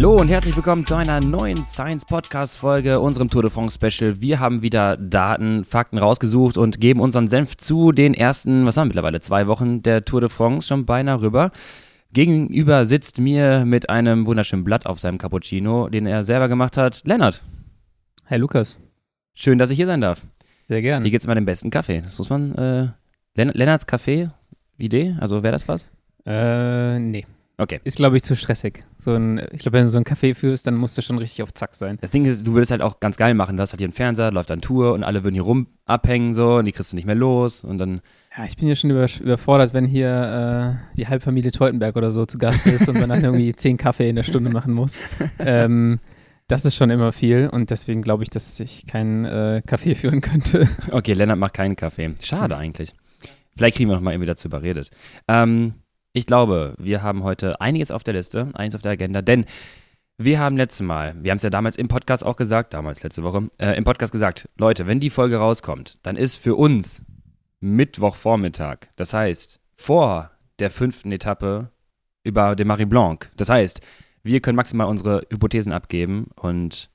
Hallo und herzlich willkommen zu einer neuen Science Podcast Folge, unserem Tour de France Special. Wir haben wieder Daten, Fakten rausgesucht und geben unseren Senf zu den ersten, was haben wir mittlerweile, zwei Wochen der Tour de France schon beinahe rüber. Gegenüber sitzt mir mit einem wunderschönen Blatt auf seinem Cappuccino, den er selber gemacht hat, Lennart. Hi Lukas. Schön, dass ich hier sein darf. Sehr gerne. Wie geht's immer dem besten Kaffee? Das muss man, äh, Len Lennarts Kaffee, Idee? Also wäre das was? Äh, nee. Okay. Ist, glaube ich, zu stressig. So ein, ich glaube, wenn du so einen Kaffee führst, dann musst du schon richtig auf Zack sein. Das Ding ist, du würdest halt auch ganz geil machen. Du hast halt hier einen Fernseher, läuft dann Tour und alle würden hier rum abhängen so und die kriegst du nicht mehr los und dann. Ja, ich bin ja schon über, überfordert, wenn hier äh, die Halbfamilie Teutenberg oder so zu Gast ist und man dann irgendwie zehn Kaffee in der Stunde machen muss. ähm, das ist schon immer viel und deswegen glaube ich, dass ich keinen äh, Kaffee führen könnte. Okay, Lennart macht keinen Kaffee. Schade eigentlich. Vielleicht kriegen wir noch mal irgendwie dazu überredet. Ähm, ich glaube, wir haben heute einiges auf der Liste, einiges auf der Agenda, denn wir haben letztes Mal, wir haben es ja damals im Podcast auch gesagt, damals letzte Woche, äh, im Podcast gesagt, Leute, wenn die Folge rauskommt, dann ist für uns Mittwochvormittag. Das heißt, vor der fünften Etappe über den Marie Blanc. Das heißt, wir können maximal unsere Hypothesen abgeben und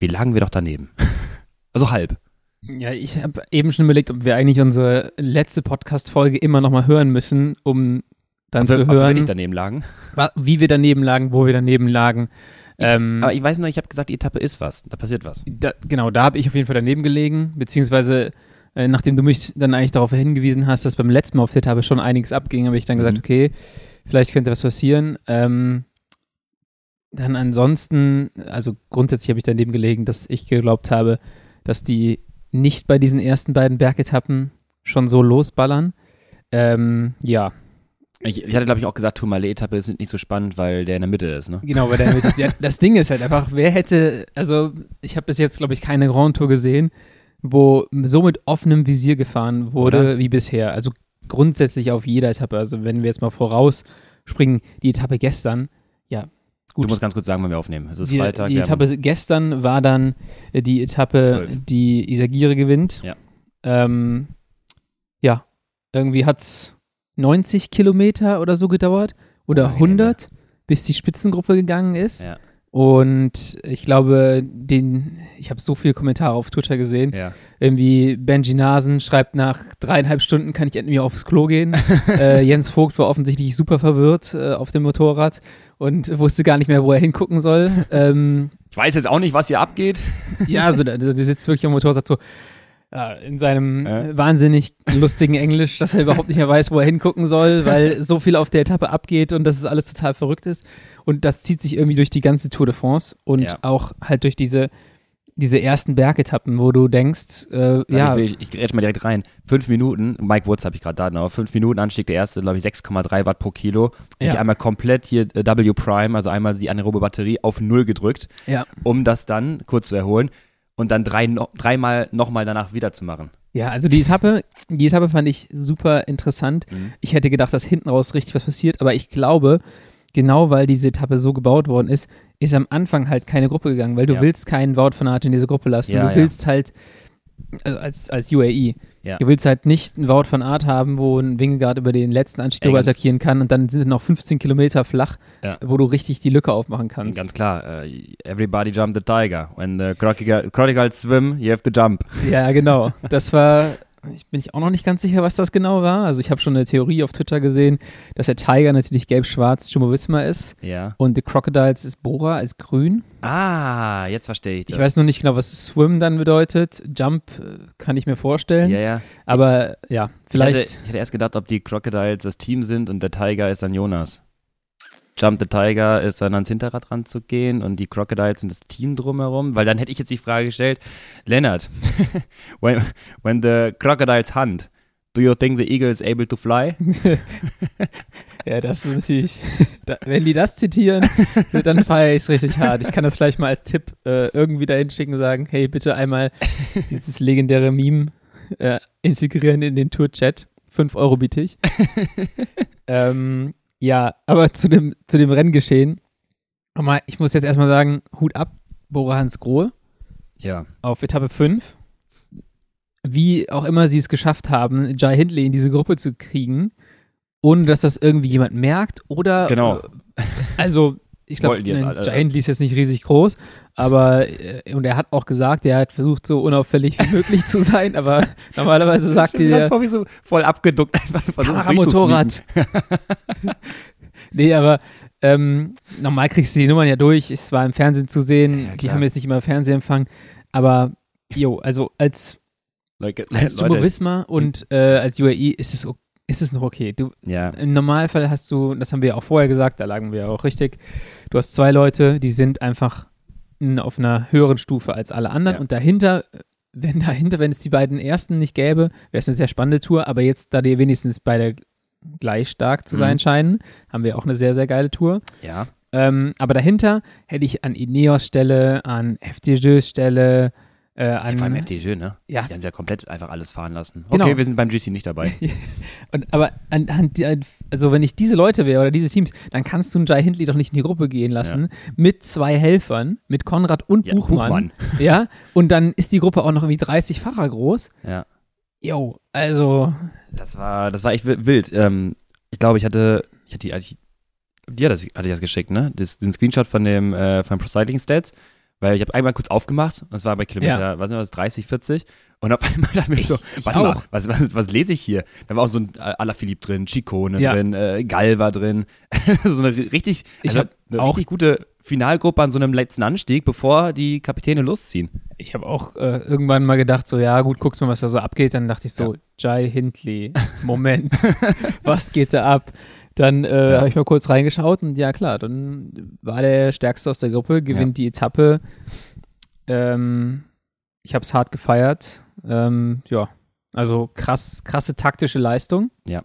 wie lagen wir doch daneben? also halb. Ja, ich habe eben schon überlegt, ob wir eigentlich unsere letzte Podcast-Folge immer noch mal hören müssen, um dann ob wir, zu Ob wir hören, daneben lagen. wie wir daneben lagen, wo wir daneben lagen. Ich, Ähm, aber ich weiß nur, ich habe gesagt, die Etappe ist was. Da passiert was. Da, genau, da habe ich auf jeden Fall daneben gelegen, beziehungsweise äh, nachdem du mich dann eigentlich darauf hingewiesen hast, dass beim letzten Mal auf der Etappe schon einiges abging, habe ich dann gesagt, Mhm. okay, vielleicht könnte was passieren. Ähm, dann ansonsten, also grundsätzlich habe ich daneben gelegen, dass ich geglaubt habe, dass die nicht bei diesen ersten beiden Bergetappen schon so losballern. Ähm, ja, Ich, ich hatte, glaube ich, auch gesagt, Tourmalet-Etappe ist nicht so spannend, weil der in der Mitte ist, ne? Genau, weil der ja, das Ding ist halt einfach, wer hätte, also ich habe bis jetzt, glaube ich, keine Grand Tour gesehen, wo so mit offenem Visier gefahren wurde Oder? wie bisher. Also grundsätzlich auf jeder Etappe. Also wenn wir jetzt mal vorausspringen, die Etappe gestern, ja, Du gut. musst ganz kurz sagen, wann wir aufnehmen. Es ist die, Freitag. die Etappe gestern war dann äh, die Etappe, Zwölf. die Isagire gewinnt. Ja. Ähm, ja, irgendwie hat es 90 Kilometer oder so gedauert oder Meine 100, bis die Spitzengruppe gegangen ist. Ja. Und ich glaube, den, ich habe so viele Kommentare auf Twitter gesehen. Ja. Irgendwie Benji Nasen schreibt nach dreieinhalb Stunden kann ich endlich aufs Klo gehen. äh, Jens Vogt war offensichtlich super verwirrt äh, auf dem Motorrad und wusste gar nicht mehr, wo er hingucken soll. ähm, Ich weiß jetzt auch nicht, was hier abgeht. ja, also der, der sitzt wirklich am Motorrad so äh, in seinem Äh? wahnsinnig lustigen Englisch, dass er überhaupt nicht mehr weiß, wo er hingucken soll, weil so viel auf der Etappe abgeht und dass es alles total verrückt ist. Und das zieht sich irgendwie durch die ganze Tour de France und Ja. auch halt durch diese, diese ersten Bergetappen, wo du denkst, äh, ja, Ich, ich grätsch mal direkt rein. Fünf Minuten, Mike Woods habe ich gerade Daten, aber fünf Minuten Anstieg, der erste, glaube ich, 6,3 Watt pro Kilo. Sich Ja. einmal komplett hier äh, W Prime, also einmal die anaerobe Batterie auf Null gedrückt, ja, um das dann kurz zu erholen und dann drei, no, dreimal nochmal danach wieder zu machen. ja, also die Etappe, die Etappe fand ich super interessant. Mhm. Ich hätte gedacht, dass hinten raus richtig was passiert, aber ich glaube, genau weil diese Etappe so gebaut worden ist, ist am Anfang halt keine Gruppe gegangen, weil du Ja. willst keinen Wout von Aert in diese Gruppe lassen. Ja, du ja. willst halt, also als, als UAE, Ja. du willst halt nicht einen Wout von Art haben, wo ein Wingegaard über den letzten Anstieg drüber attackieren kann und dann sind noch 15 Kilometer flach, Ja. wo du richtig die Lücke aufmachen kannst. Ganz klar, äh, everybody jump the tiger. When the crocodile, crocodiles swim, you have to jump. Ja, genau. Das war, ich bin ich auch noch nicht ganz sicher, was das genau war. Also ich habe schon eine Theorie auf Twitter gesehen, dass der Tiger natürlich gelb-schwarz Jumbo-Visma ist Ja. und The Crocodiles ist Bora als grün. Ah, jetzt verstehe ich das. Ich weiß nur nicht genau, was Swim dann bedeutet. Jump äh, kann ich mir vorstellen. Ja, ja. Aber ja, vielleicht. Ich hatte, ich hatte erst gedacht, ob die Crocodiles das Team sind und der Tiger ist dann Jonas. Jump the Tiger ist dann ans Hinterrad ranzugehen und die Crocodiles sind das Team drumherum, weil dann hätte ich jetzt die Frage gestellt, Lennart, when, when the crocodiles hunt, do you think the eagle is able to fly? ja, das ist natürlich. da, wenn die das zitieren, dann feiere ich es richtig hart. Ich kann das vielleicht mal als Tipp äh, irgendwie dahin schicken, sagen: hey, bitte einmal dieses legendäre Meme äh, integrieren in den Tour-Chat. 5 Euro biete ich. ähm, ja, aber zu dem, zu dem Renngeschehen. Nochmal, ich muss jetzt erstmal sagen: Hut ab, Bora Hans Grohe. Ja. auf Etappe 5. Wie auch immer sie es geschafft haben, Jai Hindley in diese Gruppe zu kriegen, ohne dass das irgendwie jemand merkt oder Genau. äh, also ich glaube, jetzt Jai Hindley ist jetzt nicht riesig groß, aber äh, und er hat auch gesagt, er hat versucht, so unauffällig wie möglich zu sein, aber normalerweise sagt dir grad vor, wie so voll abgeduckt einfach versucht, Kameramotorrad. nee, aber ähm, normal kriegst du die Nummern ja durch. Es war im Fernsehen zu sehen. Ja, die haben jetzt nicht immer Fernsehempfang. Aber, jo, also als, Leute, als Jumbo Visma und äh, als UAE ist es, o- ist es noch okay. Du, Ja, Im Normalfall hast du, das haben wir ja auch vorher gesagt, da lagen wir ja auch richtig. Du hast zwei Leute, die sind einfach auf einer höheren Stufe als alle anderen. Ja. Und dahinter, wenn dahinter, wenn es die beiden ersten nicht gäbe, wäre es eine sehr spannende Tour. Aber jetzt, da die wenigstens beide gleich stark zu sein Mhm. scheinen, haben wir auch eine sehr, sehr geile Tour. ja. Ähm, aber dahinter hätte ich an Ineos Stelle, an FDJs Stelle, äh, an. Vor allem FDJ, ne? Ja. Die haben sie ja komplett einfach alles fahren lassen. Genau. Okay, wir sind beim GC nicht dabei. Und, aber an, an, die- also wenn ich diese Leute wäre oder diese Teams, dann kannst du einen Jai Hindley doch nicht in die Gruppe gehen lassen mit zwei Helfern, mit Konrad und Ja, Buchmann. Ja, und dann ist die Gruppe auch noch irgendwie 30 Fahrer groß. Ja. Jo, also Das war, das war echt wi- wild. Ähm, ich glaube, ich hatte, ich hatte die, ich, dir das, hatte ich das geschickt, ne? Das, den Screenshot von dem, äh, von Pro Cycling Stats, weil ich habe einmal kurz aufgemacht, und das war bei Kilometer, was sind das, 30, 40, und auf einmal dachte ich so, ich warte mal, was, was, was lese ich hier? Da war auch so ein äh, Alaphilippe drin, Chicone Ja. drin, äh, Gall war drin, so eine ri- richtig, Ich also eine auch- richtig gute Finalgruppe an so einem letzten Anstieg, bevor die Kapitäne losziehen. ich habe auch äh, irgendwann mal gedacht, so ja gut, guckst mal, was da so abgeht. Dann dachte ich so, Jai Hindley, Moment, was geht da ab? Dann äh, Ja. habe ich mal kurz reingeschaut und ja klar, dann war der Stärkste aus der Gruppe, gewinnt die Etappe. Ähm, ich habe es hart gefeiert. Ähm, ja, also krass, krasse taktische Leistung. Ja.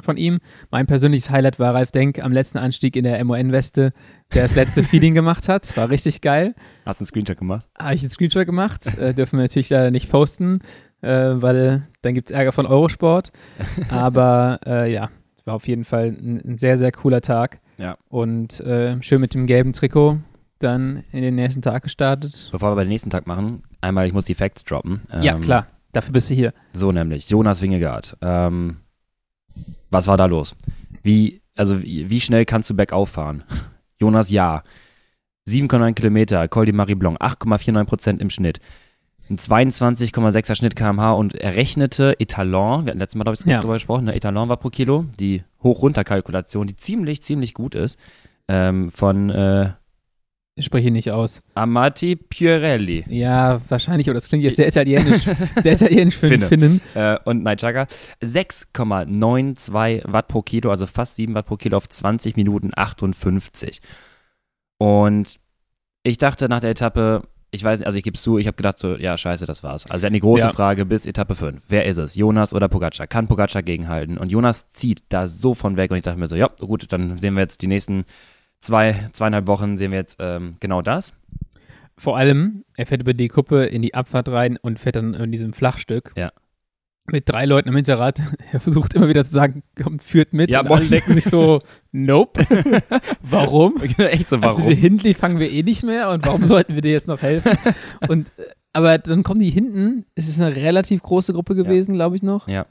Von ihm. Mein persönliches Highlight war Ralf Denk am letzten Anstieg in der MON-Weste, der das letzte Feeding gemacht hat. War richtig geil. Hast du einen Screenshot gemacht? Habe ich einen Screenshot gemacht. Äh, dürfen wir natürlich leider nicht posten, äh, weil dann gibt es Ärger von Eurosport. Aber äh, ja, es war auf jeden Fall ein, ein sehr, sehr cooler Tag. Ja. Und äh, schön mit dem gelben Trikot dann in den nächsten Tag gestartet. Bevor wir den nächsten Tag machen, einmal, ich muss die Facts droppen. ja, Ähm, klar. Dafür bist du hier. So nämlich, Jonas Wingegaard. Ähm, was war da los? Wie, also wie, wie schnell kannst du bergauf fahren? Jonas, ja. 7,9 Kilometer, Col de Marie Blanc, 8,49 Prozent im Schnitt. Ein 22,6er Schnitt kmh und errechnete Etalon, wir hatten letztes Mal, glaube ich, Ja. darüber gesprochen, ne? Etalon war pro Kilo, die Hoch-Runter-Kalkulation, die ziemlich, ziemlich gut ist, ähm, von äh, Ich spreche ihn nicht aus. Amati Piorelli. Ja, wahrscheinlich, oder das klingt jetzt sehr italienisch, sehr italienisch für Finne. Finnen. äh, und Nightjacker 6,92 Watt pro Kilo, also fast 7 Watt pro Kilo auf 20 Minuten 58. Und ich dachte nach der Etappe, ich weiß nicht, also ich gebe es zu, ich habe gedacht so, ja, scheiße, das war's. Also wir hatten die große Ja. Frage bis Etappe 5. Wer ist es? Jonas oder Pogacar? Kann Pogacar gegenhalten? Und Jonas zieht da so von weg und ich dachte mir so, ja, gut, dann sehen wir jetzt die nächsten zwei, zweieinhalb Wochen, sehen wir jetzt ähm, genau das. Vor allem, er fährt über die Kuppe in die Abfahrt rein und fährt dann in diesem Flachstück. Ja. Mit drei Leuten am Hinterrad. Er versucht immer wieder zu sagen, kommt, führt mit. Ja, und alle denken sich so, nope. warum? Echt so, warum? Also die Hindley fangen wir eh nicht mehr und warum sollten wir dir jetzt noch helfen? Und äh, aber dann kommen die hinten, es ist eine relativ große Gruppe gewesen, glaube ich noch. Ja.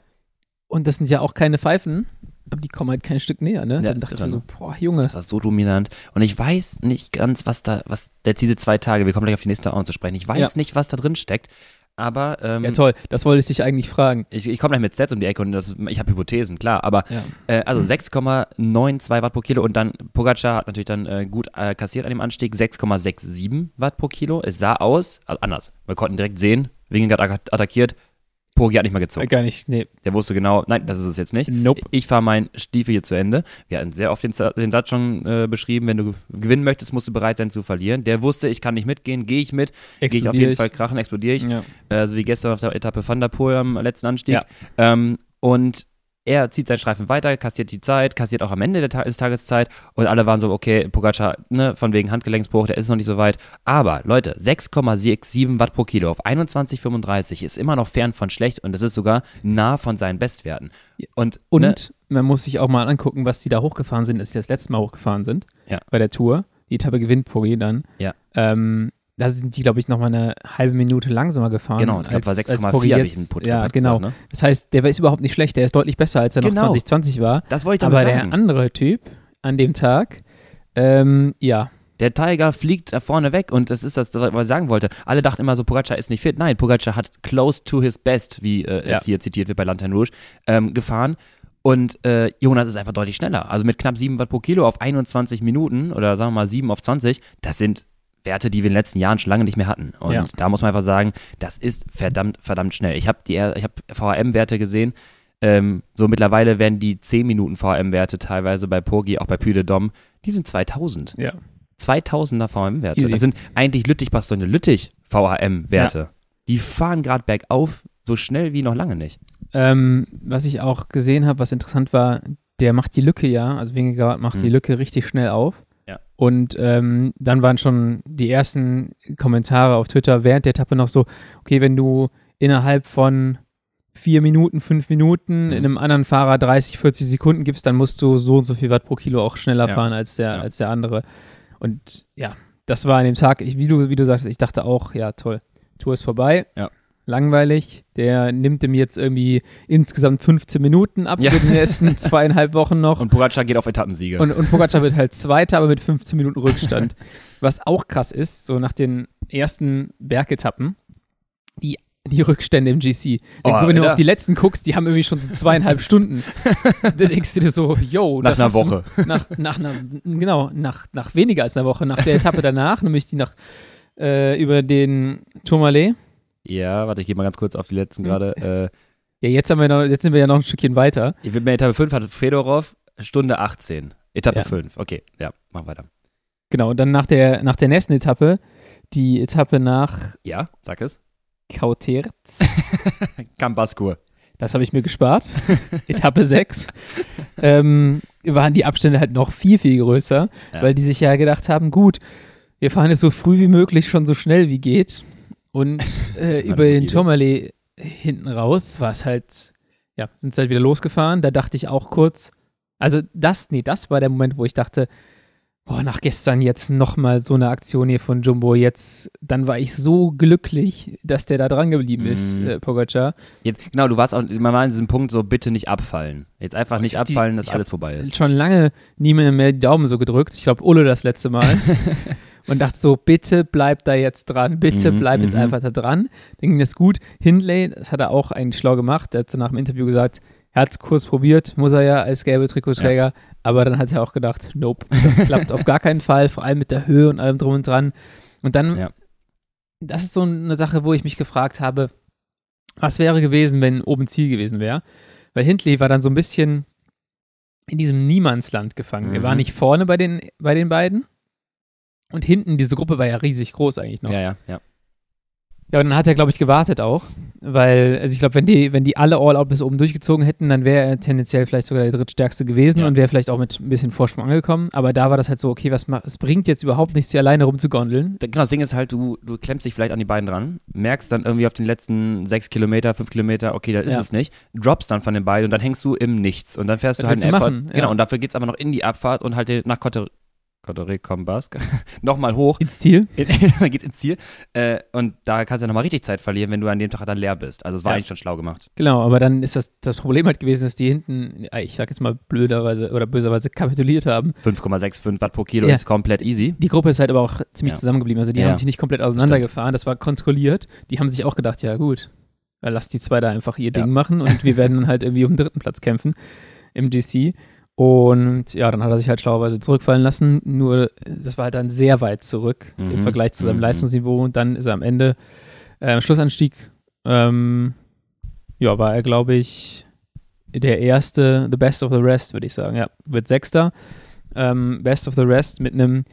Und das sind ja auch keine Pfeifen, aber die kommen halt kein Stück näher, ne? Ja, dann dachte ich mir so, boah, Junge. Das war so dominant. Und ich weiß nicht ganz, was da, was jetzt diese zwei Tage, wir kommen gleich auf die nächste auch zu sprechen, ich weiß Ja. nicht, was da drin steckt. Aber ähm, Ja, toll, das wollte ich dich eigentlich fragen. ich, ich komme gleich mit Stats um die Ecke und das, ich habe Hypothesen, klar. Aber Ja. äh, also 6,92 Watt pro Kilo und dann Pogacar hat natürlich dann äh, gut äh, kassiert an dem Anstieg, 6,67 Watt pro Kilo. Es sah aus, also anders. Wir konnten direkt sehen, Wingegaard atta- attackiert, Pogi hat nicht mal gezogen. Gar nicht, nee. Der wusste genau, nein, das ist es jetzt nicht. Nope. Ich fahre meinen Stiefel hier zu Ende. Wir hatten sehr oft den, den Satz schon äh, beschrieben, wenn du gewinnen möchtest, musst du bereit sein zu verlieren. Der wusste, ich kann nicht mitgehen, gehe ich mit, gehe ich auf jeden Fall krachen, explodiere ich. Ja. Äh, so wie gestern auf der Etappe Van der Poel am letzten Anstieg. Ja. Ähm, und er zieht seinen Streifen weiter, kassiert die Zeit, kassiert auch am Ende der Ta des Tages Zeit und alle waren so, okay, Pogacar, ne, von wegen Handgelenksbruch, der ist noch nicht so weit. Aber Leute, 6,67 Watt pro Kilo auf 21,35 ist immer noch fern von schlecht und das ist sogar nah von seinen Bestwerten. Und, Und ne, man muss sich auch mal angucken, was die da hochgefahren sind, als sie das letzte Mal hochgefahren sind Ja. bei der Tour. Die Etappe gewinnt Poggi dann. Ja. Ähm, da sind die, glaube ich, noch mal eine halbe Minute langsamer gefahren. genau, ich glaube, war als- als Poggi 6,4 habe ich einen Put Ja, genau. gesagt, ne? Das heißt, der ist überhaupt nicht schlecht. Der ist deutlich besser, als er noch Genau. 2020 war. Das wollte ich damit Aber der sagen. andere Typ an dem Tag, Ähm, ja. Der Tiger fliegt da vorne weg und das ist das, was ich sagen wollte. Alle dachten immer so, Pogacar ist nicht fit. Nein, Pogacar hat close to his best, wie äh, Ja. es hier zitiert wird bei Lanterne Rouge, ähm, gefahren. Und äh, Jonas ist einfach deutlich schneller. Also mit knapp 7 Watt pro Kilo auf 21 Minuten oder sagen wir mal 7 auf 20, das sind Werte, die wir in den letzten Jahren schon lange nicht mehr hatten. Und Ja. da muss man einfach sagen, das ist verdammt, verdammt schnell. Ich habe die, ich habe VHM-Werte gesehen. Ähm, so mittlerweile werden die 10 Minuten VHM-Werte teilweise bei Pogi, auch bei Puy de Dom, die sind 2000. Ja. 2000er VHM-Werte. Das sind eigentlich Lüttich-Bastogne Lüttich VHM-Werte. Die fahren gerade bergauf so schnell wie noch lange nicht. Ähm, was ich auch gesehen habe, was interessant war, der macht die Lücke ja, also Wingegaard macht die Mhm. Lücke richtig schnell auf. Ja. Und ähm, dann waren schon die ersten Kommentare auf Twitter während der Etappe noch so, okay, wenn du innerhalb von vier Minuten, fünf Minuten Mhm. in einem anderen Fahrer 30, 40 Sekunden gibst, dann musst du so und so viel Watt pro Kilo auch schneller Ja. fahren als der, Ja. als der andere. Und ja, das war an dem Tag, ich, wie, du, wie du sagtest, ich dachte auch, ja toll, Tour ist vorbei. Ja. Langweilig. Der nimmt ihm jetzt irgendwie insgesamt 15 Minuten ab Ja. für die nächsten zweieinhalb Wochen noch. Und Pogacar geht auf Etappensiege. Und, und Pogacar wird halt Zweiter, aber mit 15 Minuten Rückstand. Was auch krass ist, so nach den ersten Bergetappen, die, die Rückstände im GC. Oh, wenn du auf die letzten guckst, die haben irgendwie schon so zweieinhalb Stunden. da denkst du dir so, yo, nach das einer hast du- Woche. Nach, nach einer, genau, nach, nach weniger als einer Woche, nach der Etappe danach, nämlich die nach äh, über den Tourmalet. Ja, warte, ich gehe mal ganz kurz auf die letzten gerade. Äh, Ja, jetzt, haben wir noch, jetzt sind wir ja noch ein Stückchen weiter. ich bin bei Etappe 5 hatte Fedorov Stunde 18. Etappe Ja. 5. Okay, ja, mach weiter. Genau, und dann nach der, nach der nächsten Etappe, die Etappe nach Ja, sag es. Kauterz. Kambaskur. Das habe ich mir gespart. Etappe 6. Ähm, waren die Abstände halt noch viel, viel größer, Ja. weil die sich ja gedacht haben, gut, wir fahren jetzt so früh wie möglich schon so schnell wie geht. Und äh, über den Tourmalet hinten raus war es halt, ja, sind sie halt wieder losgefahren. Da dachte ich auch kurz, also das, nee, das war der Moment, wo ich dachte, boah, nach gestern jetzt nochmal so eine Aktion hier von Jumbo, jetzt, dann war ich so glücklich, dass der da dran geblieben ist, Mhm. äh, Pogacar. Jetzt, genau, du warst auch, man war an diesem Punkt so, bitte nicht abfallen. Jetzt einfach nicht ich die- abfallen, dass ich alles vorbei ist. schon lange niemandem mehr die Daumen so gedrückt. Ich glaube, Ulle das letzte Mal. und dachte so, bitte bleib da jetzt dran, bitte Mhm, bleib jetzt mhm. einfach da dran. Dann ging das gut. Hindley, das hat er auch eigentlich schlau gemacht. Er hat nach dem Interview gesagt, er hat es kurz probiert, muss er ja als gelbe Trikotträger. Aber dann hat er auch gedacht, nope, das klappt auf gar keinen Fall, vor allem mit der Höhe und allem drum und dran. Und dann, Ja. das ist so eine Sache, wo ich mich gefragt habe, was wäre gewesen, wenn oben Ziel gewesen wäre? Weil Hindley war dann so ein bisschen in diesem Niemandsland gefangen. Er war Mhm. nicht vorne bei den, bei den beiden. Und hinten, diese Gruppe war ja riesig groß eigentlich noch. Ja, ja, ja. Ja, und dann hat er, glaube ich, gewartet auch. Weil, also ich glaube, wenn die, wenn die alle All-Out bis oben durchgezogen hätten, dann wäre er tendenziell vielleicht sogar der drittstärkste gewesen Ja. und wäre vielleicht auch mit ein bisschen Vorsprung angekommen. Aber da war das halt so, okay, was macht, es bringt jetzt überhaupt nichts, hier alleine rumzugondeln. Genau, das Ding ist halt, du, du klemmst dich vielleicht an die beiden dran, merkst dann irgendwie auf den letzten sechs Kilometer, fünf Kilometer, okay, da ist Ja. es nicht, droppst dann von den beiden und dann hängst du im Nichts und dann fährst du halt einen Effort. machen? Ja. Genau, und dafür geht's aber noch in die Abfahrt und halt nach Cotter Cotteret Combasque nochmal hoch, Ins Ziel. dann geht's ins Ziel äh, und da kannst du nochmal richtig Zeit verlieren, wenn du an dem Tag dann leer bist. Also es war Ja. eigentlich schon schlau gemacht. Genau, aber dann ist das, das Problem halt gewesen, dass die hinten, ja, ich sag jetzt mal blöderweise oder böserweise kapituliert haben. 5,65 Watt pro Kilo Ja. ist komplett easy. Die Gruppe ist halt aber auch ziemlich Ja. zusammengeblieben. Also die Ja. haben sich nicht komplett auseinandergefahren. Das war kontrolliert. Die haben sich auch gedacht, ja gut, dann lass die zwei da einfach ihr Ja. Ding machen und wir werden dann halt irgendwie um den dritten Platz kämpfen im GC. Und ja, dann hat er sich halt schlauerweise zurückfallen lassen. Nur das war halt dann sehr weit zurück im Mhm. Vergleich zu seinem Mhm. Leistungsniveau. Und dann ist er am Ende äh, im Schlussanstieg, ähm, ja, war er, glaube ich, der erste, the best of the rest, würde ich sagen. Ja, wird Sechster. Ähm, best of the rest mit einem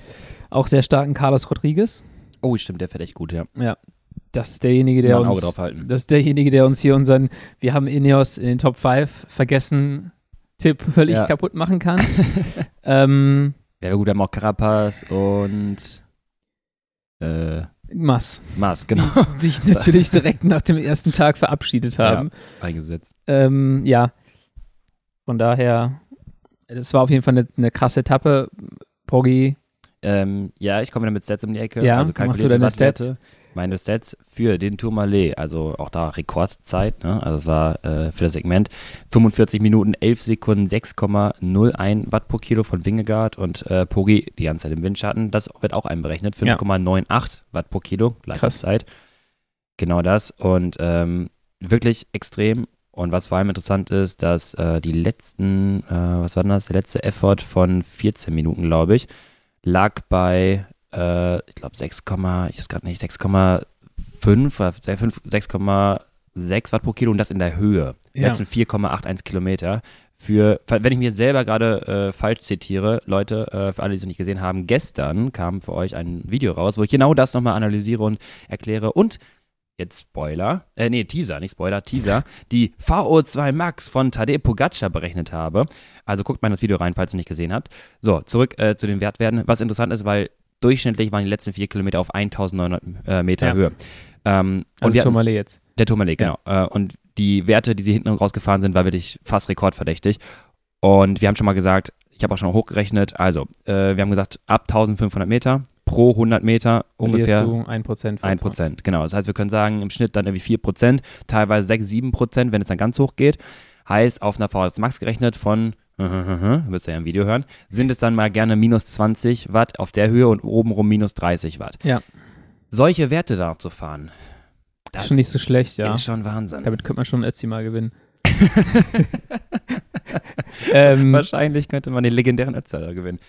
auch sehr starken Carlos Rodriguez. Oh, stimmt, der fährt echt gut, ja. Das ist derjenige, der ein Auge uns, drauf halten. das ist derjenige, der uns hier unseren, wir haben Ineos in den Top 5 vergessen, Tipp völlig Ja. kaputt machen kann. ähm, Ja, gut, wir haben auch Carapaz und äh, Mass, Mars, genau, die sich natürlich direkt nach dem ersten Tag verabschiedet haben. eingesetzt. Ähm, ja, von daher, das war auf jeden Fall eine, eine krasse Etappe. Poggi, Ähm, ja, ich komme wieder mit Stats um die Ecke. Ja, also mach du kalkulierte deine. Stats. Meine Stats für den Tourmalet, also auch da Rekordzeit, ne? also es war äh, für das Segment 45 Minuten, 11 Sekunden, 6,01 Watt pro Kilo von Wingegaard und äh, Pogi die ganze Zeit im Windschatten, das wird auch einberechnet, 5,98 Watt pro Kilo, gleiche. Zeit. Genau das und ähm, wirklich extrem und was vor allem interessant ist, dass äh, die letzten, äh, was war denn das, der letzte Effort von 14 Minuten, glaube ich, lag bei, äh, ich glaube 6, ich weiß gerade nicht, 6,5 oder 5 6,6 Watt pro Kilo und das in der Höhe. Ja. letzten 4,81 Kilometer. Für, wenn ich mir jetzt selber gerade äh, falsch zitiere, Leute, äh, für alle, die es noch nicht gesehen haben, gestern kam für euch ein Video raus, wo ich genau das nochmal analysiere und erkläre und jetzt Spoiler, äh, nee, Teaser, nicht Spoiler, Teaser, die VO2 Max von Tadej Pogacar berechnet habe. Also guckt mal in das Video rein, falls ihr nicht gesehen habt. So, zurück äh, zu den Wertwerten. Was interessant ist, weil durchschnittlich waren die letzten vier Kilometer auf 1900 äh, Meter Ja. Höhe. Ähm, und Also wir Tourmalet jetzt. der Tourmalet, genau. Äh, und die Werte, die sie hinten rausgefahren sind, war wirklich fast rekordverdächtig. Und wir haben schon mal gesagt, ich habe auch schon hochgerechnet, also äh, wir haben gesagt, ab 1500 Meter pro 100 Meter ungefähr du 1%. von 1 Prozent, genau. Das heißt, wir können sagen, im Schnitt dann irgendwie 4 Prozent, teilweise 6, 7 Prozent, wenn es dann ganz hoch geht. Heißt, auf einer VHS Max gerechnet von, wirst du ja im Video hören, sind es dann mal gerne minus 20 Watt auf der Höhe und obenrum minus 30 Watt. Ja. Solche Werte da zu fahren, Das ist schon nicht so schlecht, ja. ist schon Wahnsinn. Damit könnte man schon Ötzi mal gewinnen. ähm, Wahrscheinlich könnte man den legendären Ötzer gewinnen.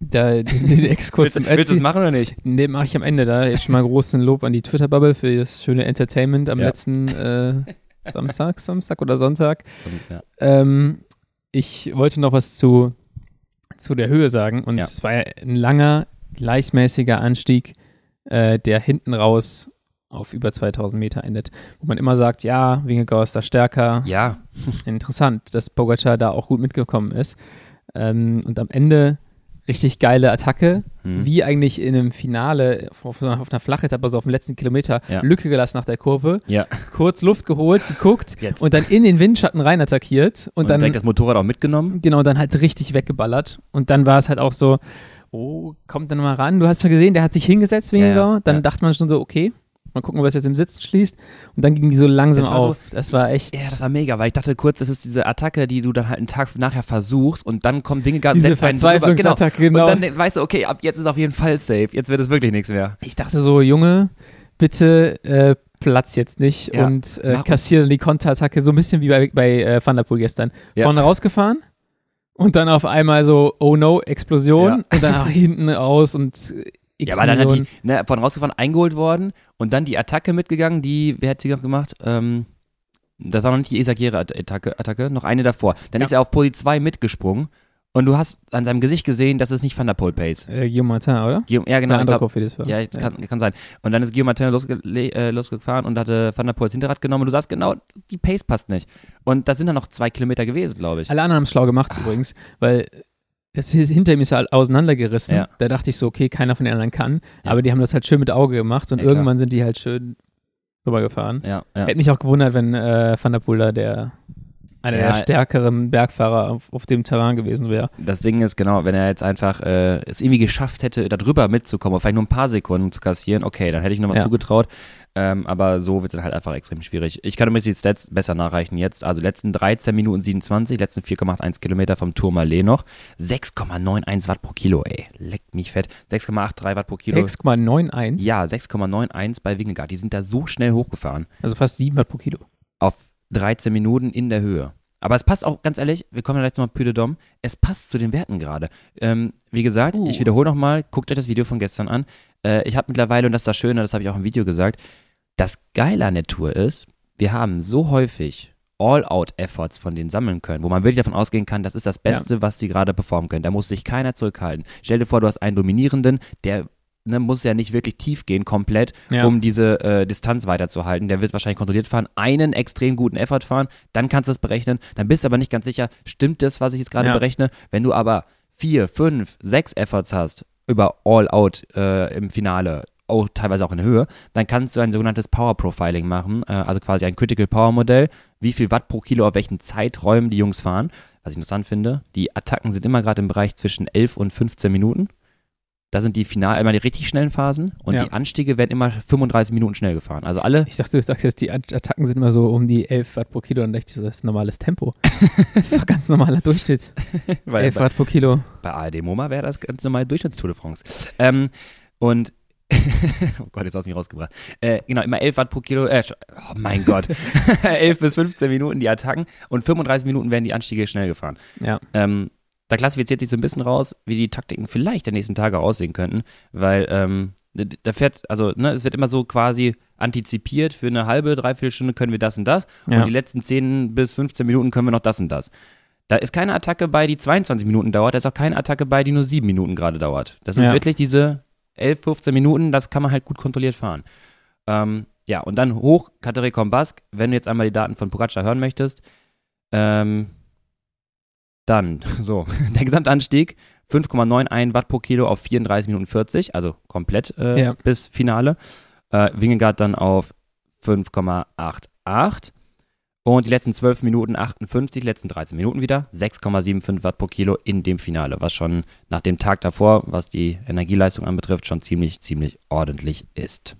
da, den, den Exkurs Willst, willst du es Ötzi, machen oder nicht? den mache ich am Ende. Da jetzt schon mal großen Lob an die Twitter-Bubble für das schöne Entertainment am Ja. letzten äh, Samstag, Samstag oder Sonntag. Ja. Ähm, ich wollte noch was zu, zu der Höhe sagen. Und Ja. es war ja ein langer, gleichmäßiger Anstieg, äh, der hinten raus auf über 2000 Meter endet. Wo man immer sagt, ja, Wingegaard ist da stärker. ja, Interessant, dass Pogacar da auch gut mitgekommen ist. Ähm, und am Ende richtig geile Attacke, Hm. wie eigentlich in einem Finale auf, auf einer Flachetappe, also auf dem letzten Kilometer, Ja. Lücke gelassen nach der Kurve, ja. kurz Luft geholt, geguckt Jetzt. und dann in den Windschatten rein attackiert und, Und, dann direkt das Motorrad auch mitgenommen. genau dann halt richtig weggeballert und dann war es halt auch so, oh, kommt dann mal ran. Du hast ja gesehen, der hat sich hingesetzt weniger. Ja, dann dachte man schon so, okay, mal gucken, ob er es jetzt im Sitzen schließt. Und dann ging die so langsam Das war so- auf. das war echt. Ja, das war mega, weil ich dachte kurz, das ist diese Attacke, die du dann halt einen Tag nachher versuchst und dann kommt Wingegaard diese setzt einen drüber. Verzweiflungsattacke, genau. Und dann weißt du, okay, ab jetzt ist auf jeden Fall safe. Jetzt wird es wirklich nichts mehr. ich dachte so, Junge, bitte äh, Platz jetzt nicht Ja, und äh, kassiere dann die Konterattacke, so ein bisschen wie bei, bei äh, Van der Poel gestern. Ja. Vorne rausgefahren und dann auf einmal so, oh no, Explosion Ja. und dann nach hinten raus und x Ja, aber dann hat die ne, von rausgefahren, eingeholt worden und dann die Attacke mitgegangen, die, wer hat sie noch gemacht? Ähm, das war noch nicht die Esagere-Attacke, Attacke, noch eine davor. Dann Ja. ist er auf Poli 2 mitgesprungen und du hast an seinem Gesicht gesehen, das ist nicht Van der Poel Pace. Äh, Guillaume Martin, oder? Guillaume- Ja, genau. Glaub, das ja, jetzt kann, kann sein. Und dann ist Guillaume Martin losge äh, losgefahren und hatte Van der Poel das Hinterrad genommen und du sagst genau, die Pace passt nicht. Und da sind dann noch zwei Kilometer gewesen, glaube ich. Alle anderen haben es schlau gemacht übrigens, weil das ist, hinter ihm ist ja auseinandergerissen. Ja. Da dachte ich so, okay, keiner von den anderen kann. Ja. Aber die haben das halt schön mit Auge gemacht und Ja, klar. irgendwann sind die halt schön rübergefahren. Ja, ja. Hätte mich auch gewundert, wenn äh, Van der Poel da der einer Ja. der stärkeren Bergfahrer auf, auf dem Terrain gewesen wäre. Das Ding ist genau, wenn er jetzt einfach äh, es irgendwie geschafft hätte, da drüber mitzukommen, vielleicht nur ein paar Sekunden zu kassieren, okay, dann hätte ich noch was Ja. zugetraut. Ähm, aber so wird es dann halt einfach extrem schwierig. Ich kann übrigens die Stats besser nachreichen jetzt. Also letzten 13 Minuten 27, letzten 4,81 Kilometer vom Tourmalet noch. 6,91 Watt pro Kilo, ey. Leckt mich fett. 6,83 Watt pro Kilo. 6,91, Ja, 6,91 bei Wingegaard. Die sind da so schnell hochgefahren. also fast 7 Watt pro Kilo. Auf 13 Minuten in der Höhe. Aber es passt auch, ganz ehrlich, wir kommen ja gleich nochmal Pü de Dom, es passt zu den Werten gerade. Ähm, wie gesagt, Uh. ich wiederhole nochmal, guckt euch das Video von gestern an. Äh, ich habe mittlerweile, und das ist das Schöne, das habe ich auch im Video gesagt, das Geile an der Tour ist, wir haben so häufig All-Out-Efforts von denen sammeln können, wo man wirklich davon ausgehen kann, das ist das Beste, was sie gerade performen können. Da muss sich keiner zurückhalten. Stell dir vor, du hast einen Dominierenden, der ne, muss ja nicht wirklich tief gehen, komplett, Ja. um diese äh, Distanz weiterzuhalten. Der wird wahrscheinlich kontrolliert fahren, einen extrem guten Effort fahren, dann kannst du es berechnen, dann bist du aber nicht ganz sicher, stimmt das, was ich jetzt gerade Ja. berechne? Wenn du aber vier, fünf, sechs Efforts hast über All-Out äh, im Finale, auch teilweise auch in Höhe, dann kannst du ein sogenanntes Power Profiling machen, äh, also quasi ein Critical Power Modell, wie viel Watt pro Kilo auf welchen Zeiträumen die Jungs fahren. Was ich interessant finde, die Attacken sind immer gerade im Bereich zwischen 11 und 15 Minuten. Da sind die Final immer die richtig schnellen Phasen und Ja. die Anstiege werden immer 35 Minuten schnell gefahren. Also alle, Ich dachte, du sagst jetzt, die Attacken sind immer so um die 11 Watt pro Kilo. Und dachte das ist normales Tempo. das ist doch ganz normaler Durchschnitt. weil 11 bei, Watt pro Kilo. bei ARD MoMA wäre das ganz normal Durchschnittstour de France. Ähm, und oh Gott, jetzt hast du mich rausgebracht. Äh, genau, immer 11 Watt pro Kilo, äh, oh mein Gott, 11 bis 15 Minuten die Attacken und 35 Minuten werden die Anstiege schnell gefahren. Ja. Ähm, da klassifiziert sich so ein bisschen raus, wie die Taktiken vielleicht der nächsten Tage aussehen könnten, weil ähm, da fährt, also ne, es wird immer so quasi antizipiert, für eine halbe, dreiviertel Stunde können wir das und das Ja. und die letzten 10 bis 15 Minuten können wir noch das und das. Da ist keine Attacke bei, die 22 Minuten dauert, da ist auch keine Attacke bei, die nur 7 Minuten gerade dauert. Das ist Ja. wirklich diese 11, 15 Minuten, das kann man halt gut kontrolliert fahren. Ähm, ja, und dann hoch Katerekon Bask, wenn du jetzt einmal die Daten von Pogacar hören möchtest. Ähm, dann, so, der Gesamtanstieg 5,91 Watt pro Kilo auf 34 Minuten 40, also komplett äh, Ja. bis Finale. Äh, Wingegaard dann auf 5,88 und die letzten 12 Minuten 58, die letzten 13 Minuten wieder 6,75 Watt pro Kilo in dem Finale, was schon nach dem Tag davor, was die Energieleistung anbetrifft, schon ziemlich, ziemlich ordentlich ist.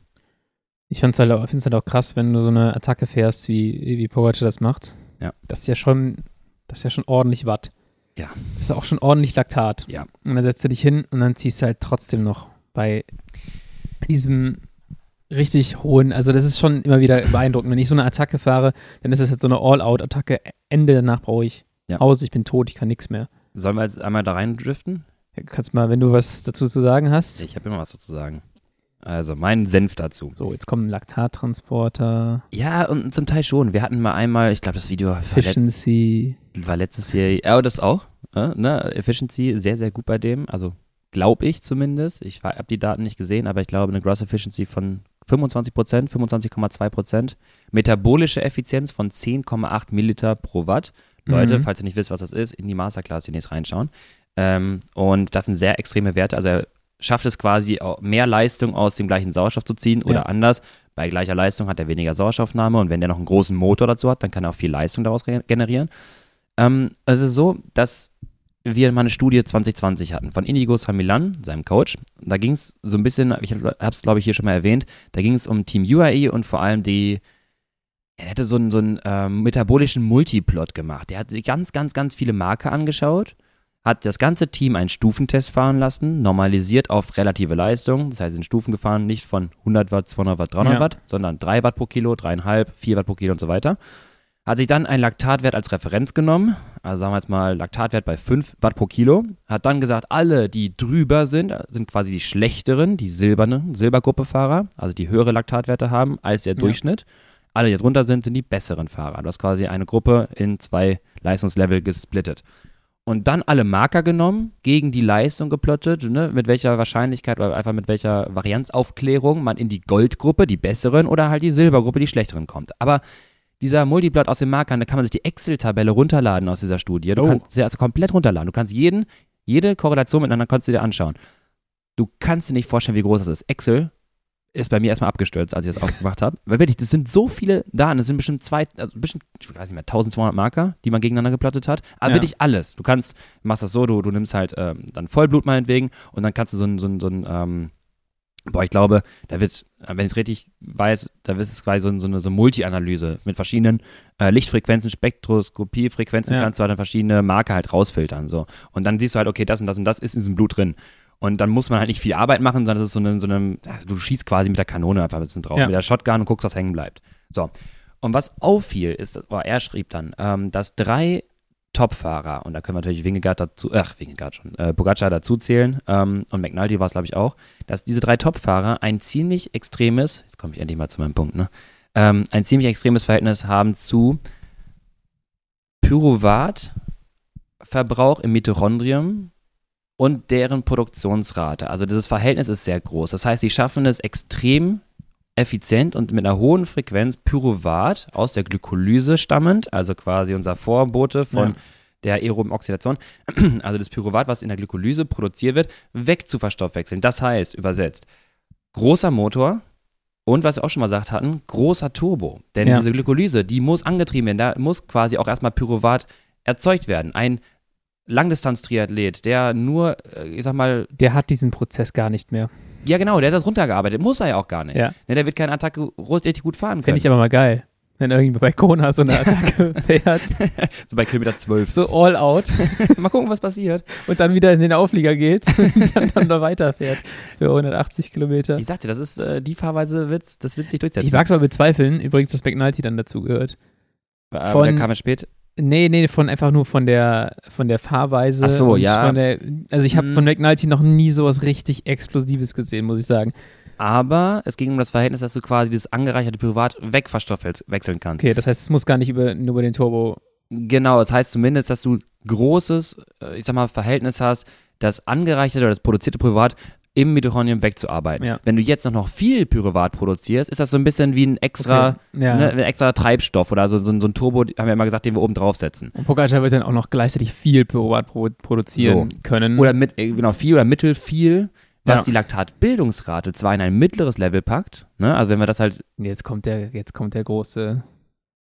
Ich finde es halt, auch- halt auch krass, wenn du so eine Attacke fährst, wie, wie Pogacar das macht. Ja. Das ist ja schon, das ist ja schon ordentlich Watt. Ja. Das ist auch schon ordentlich Laktat. Ja. Und dann setzt du dich hin und dann ziehst du halt trotzdem noch bei diesem richtig hohen, also das ist schon immer wieder beeindruckend. Wenn ich so eine Attacke fahre, dann ist es halt so eine All-Out-Attacke. Ende danach brauche ich Ja. aus, ich bin tot, ich kann nichts mehr. Sollen wir jetzt einmal da rein driften? Kannst mal, wenn du was dazu zu sagen hast. Ich habe immer was dazu sagen. Also, mein Senf dazu. So, jetzt kommen Laktattransporter, Ja, und zum Teil schon. Wir hatten mal einmal, ich glaube, das Video Efficiency. War letztes Jahr, ja, das auch. Äh, ne? Efficiency, sehr, sehr gut bei dem. Also, glaube ich zumindest. Ich habe die Daten nicht gesehen, aber ich glaube, eine Gross Efficiency von 25 Prozent, 25,2 Prozent. Metabolische Effizienz von 10,8 Milliliter pro Watt. Leute, Mhm. falls ihr nicht wisst, was das ist, in die Masterclass demnächst reinschauen. Ähm, und das sind sehr extreme Werte. Also er schafft es quasi, mehr Leistung aus dem gleichen Sauerstoff zu ziehen oder Ja. anders. Bei gleicher Leistung hat er weniger Sauerstoffnahme und wenn der noch einen großen Motor dazu hat, dann kann er auch viel Leistung daraus ge- generieren. Ähm, es ist so, dass wir mal eine Studie 2020 hatten von Indigo Samilan, seinem Coach. Da ging es so ein bisschen, ich habe es glaube ich hier schon mal erwähnt, da ging es um Team UAE und vor allem die, er hätte so einen, so einen ähm, metabolischen Multiplot gemacht. Der hat sich ganz, ganz, ganz viele Marker angeschaut, hat das ganze Team einen Stufentest fahren lassen, normalisiert auf relative Leistung. Das heißt, sind Stufen gefahren, nicht von 100 Watt, 200 Watt, 300 Ja. Watt, sondern 3 Watt pro Kilo, 3,5, 4 Watt pro Kilo und so weiter. Hat sich dann einen Laktatwert als Referenz genommen, also sagen wir jetzt mal Laktatwert bei 5 Watt pro Kilo, hat dann gesagt, alle, die drüber sind, sind quasi die schlechteren, die silberne Silbergruppe-Fahrer, also die höhere Laktatwerte haben als der Ja. Durchschnitt. Alle, die drunter sind, sind die besseren Fahrer. Du hast quasi eine Gruppe in zwei Leistungslevel gesplittet. Und dann alle Marker genommen, gegen die Leistung geplottet, ne, mit welcher Wahrscheinlichkeit oder einfach mit welcher Varianzaufklärung man in die Goldgruppe, die besseren, oder halt die Silbergruppe, die schlechteren kommt. Aber dieser Multiplot aus den Markern, da kann man sich die Excel-Tabelle runterladen aus dieser Studie. Du Oh. kannst sie also komplett runterladen. Du kannst jeden, jede Korrelation miteinander kannst du dir anschauen. Du kannst dir nicht vorstellen, wie groß das ist. Excel ist bei mir erstmal abgestürzt, als ich das aufgemacht habe. Weil wirklich, das sind so viele Daten. Das sind bestimmt zwei, also bestimmt, ich weiß nicht mehr, 1200 Marker, die man gegeneinander geplottet hat. Aber Ja. wirklich alles. Du kannst, machst das so, du, du nimmst halt ähm, dann Vollblut meinetwegen und dann kannst du so ein, so ein, so ein ähm, boah, ich glaube, da wird, wenn ich es richtig weiß, da ist es quasi so, so eine so Multi-Analyse mit verschiedenen äh, Lichtfrequenzen, Spektroskopiefrequenzen, Ja. kannst du halt dann verschiedene Marker halt rausfiltern. So. Und dann siehst du halt, okay, das und das und das ist in diesem Blut drin. Und dann muss man halt nicht viel Arbeit machen, sondern das ist so eine, so eine also du schießt quasi mit der Kanone einfach ein bisschen drauf, Ja. mit der Shotgun und guckst, was hängen bleibt. So. Und was auffiel, ist, oh, er schrieb dann, ähm, dass drei Top-Fahrer, und da können wir natürlich Wingegaard dazu, ach, Wingegaard schon, äh, Pogacar dazu zählen, ähm, und McNulty war es, glaube ich, auch, dass diese drei Top-Fahrer ein ziemlich extremes, jetzt komme ich endlich mal zu meinem Punkt, ne, ähm, ein ziemlich extremes Verhältnis haben zu Pyruvat-Verbrauch im Mitochondrium und deren Produktionsrate. Also dieses Verhältnis ist sehr groß. Das heißt, sie schaffen es extrem effizient und mit einer hohen Frequenz Pyruvat aus der Glykolyse stammend, also quasi unser Vorbote von Ja. der aeroben Oxidation, also das Pyruvat, was in der Glykolyse produziert wird, weg zu verstoffwechseln. Das heißt, übersetzt, großer Motor und was wir auch schon mal gesagt hatten, großer Turbo. Denn Ja. diese Glykolyse, die muss angetrieben werden. Da muss quasi auch erstmal Pyruvat erzeugt werden. Ein Langdistanz-Triathlet, der nur, äh, ich sag mal, Der hat diesen Prozess gar nicht mehr. Ja genau, der hat das runtergearbeitet, muss er ja auch gar nicht. Ja. Ne, der wird keine Attacke richtig gut fahren können. Fände ich aber mal geil. Wenn irgendjemand bei Kona so eine Attacke fährt, so bei Kilometer 12. so all out Mal gucken, was passiert. und dann wieder in den Auflieger geht und dann, dann noch weiterfährt für 180 Kilometer. Ich sagte, das ist äh, die Fahrweise, wird's, das wird sich durchsetzen. Ich mag es aber bezweifeln, übrigens, dass McNulty dann dazu gehört. aber von- der kam ja spät. Nee, nee, von einfach nur von der von der Fahrweise. Ach so, ja. Von der, also ich habe Hm. von McNulty noch nie sowas richtig Explosives gesehen, muss ich sagen. Aber es ging um das Verhältnis, dass du quasi das angereicherte Privat wegverstoffwechseln kannst. Okay, das heißt, es muss gar nicht über, nur über den Turbo. Genau, das heißt zumindest, dass du großes, äh, ich sag mal, Verhältnis hast, das angereicherte oder das produzierte Privat im Mitochondrium wegzuarbeiten. Ja. Wenn du jetzt noch, noch viel Pyruvat produzierst, ist das so ein bisschen wie ein extra, Okay. Ja. ne, ein extra Treibstoff oder so, so, so ein Turbo, haben wir immer gesagt, den wir oben draufsetzen. Und Pogacar wird dann auch noch gleichzeitig viel Pyruvat pro produzieren können. Oder mit, äh, genau, viel oder mittel viel, was Ja. die Laktatbildungsrate zwar in ein mittleres Level packt, ne, also wenn wir das halt jetzt kommt der, jetzt kommt der große.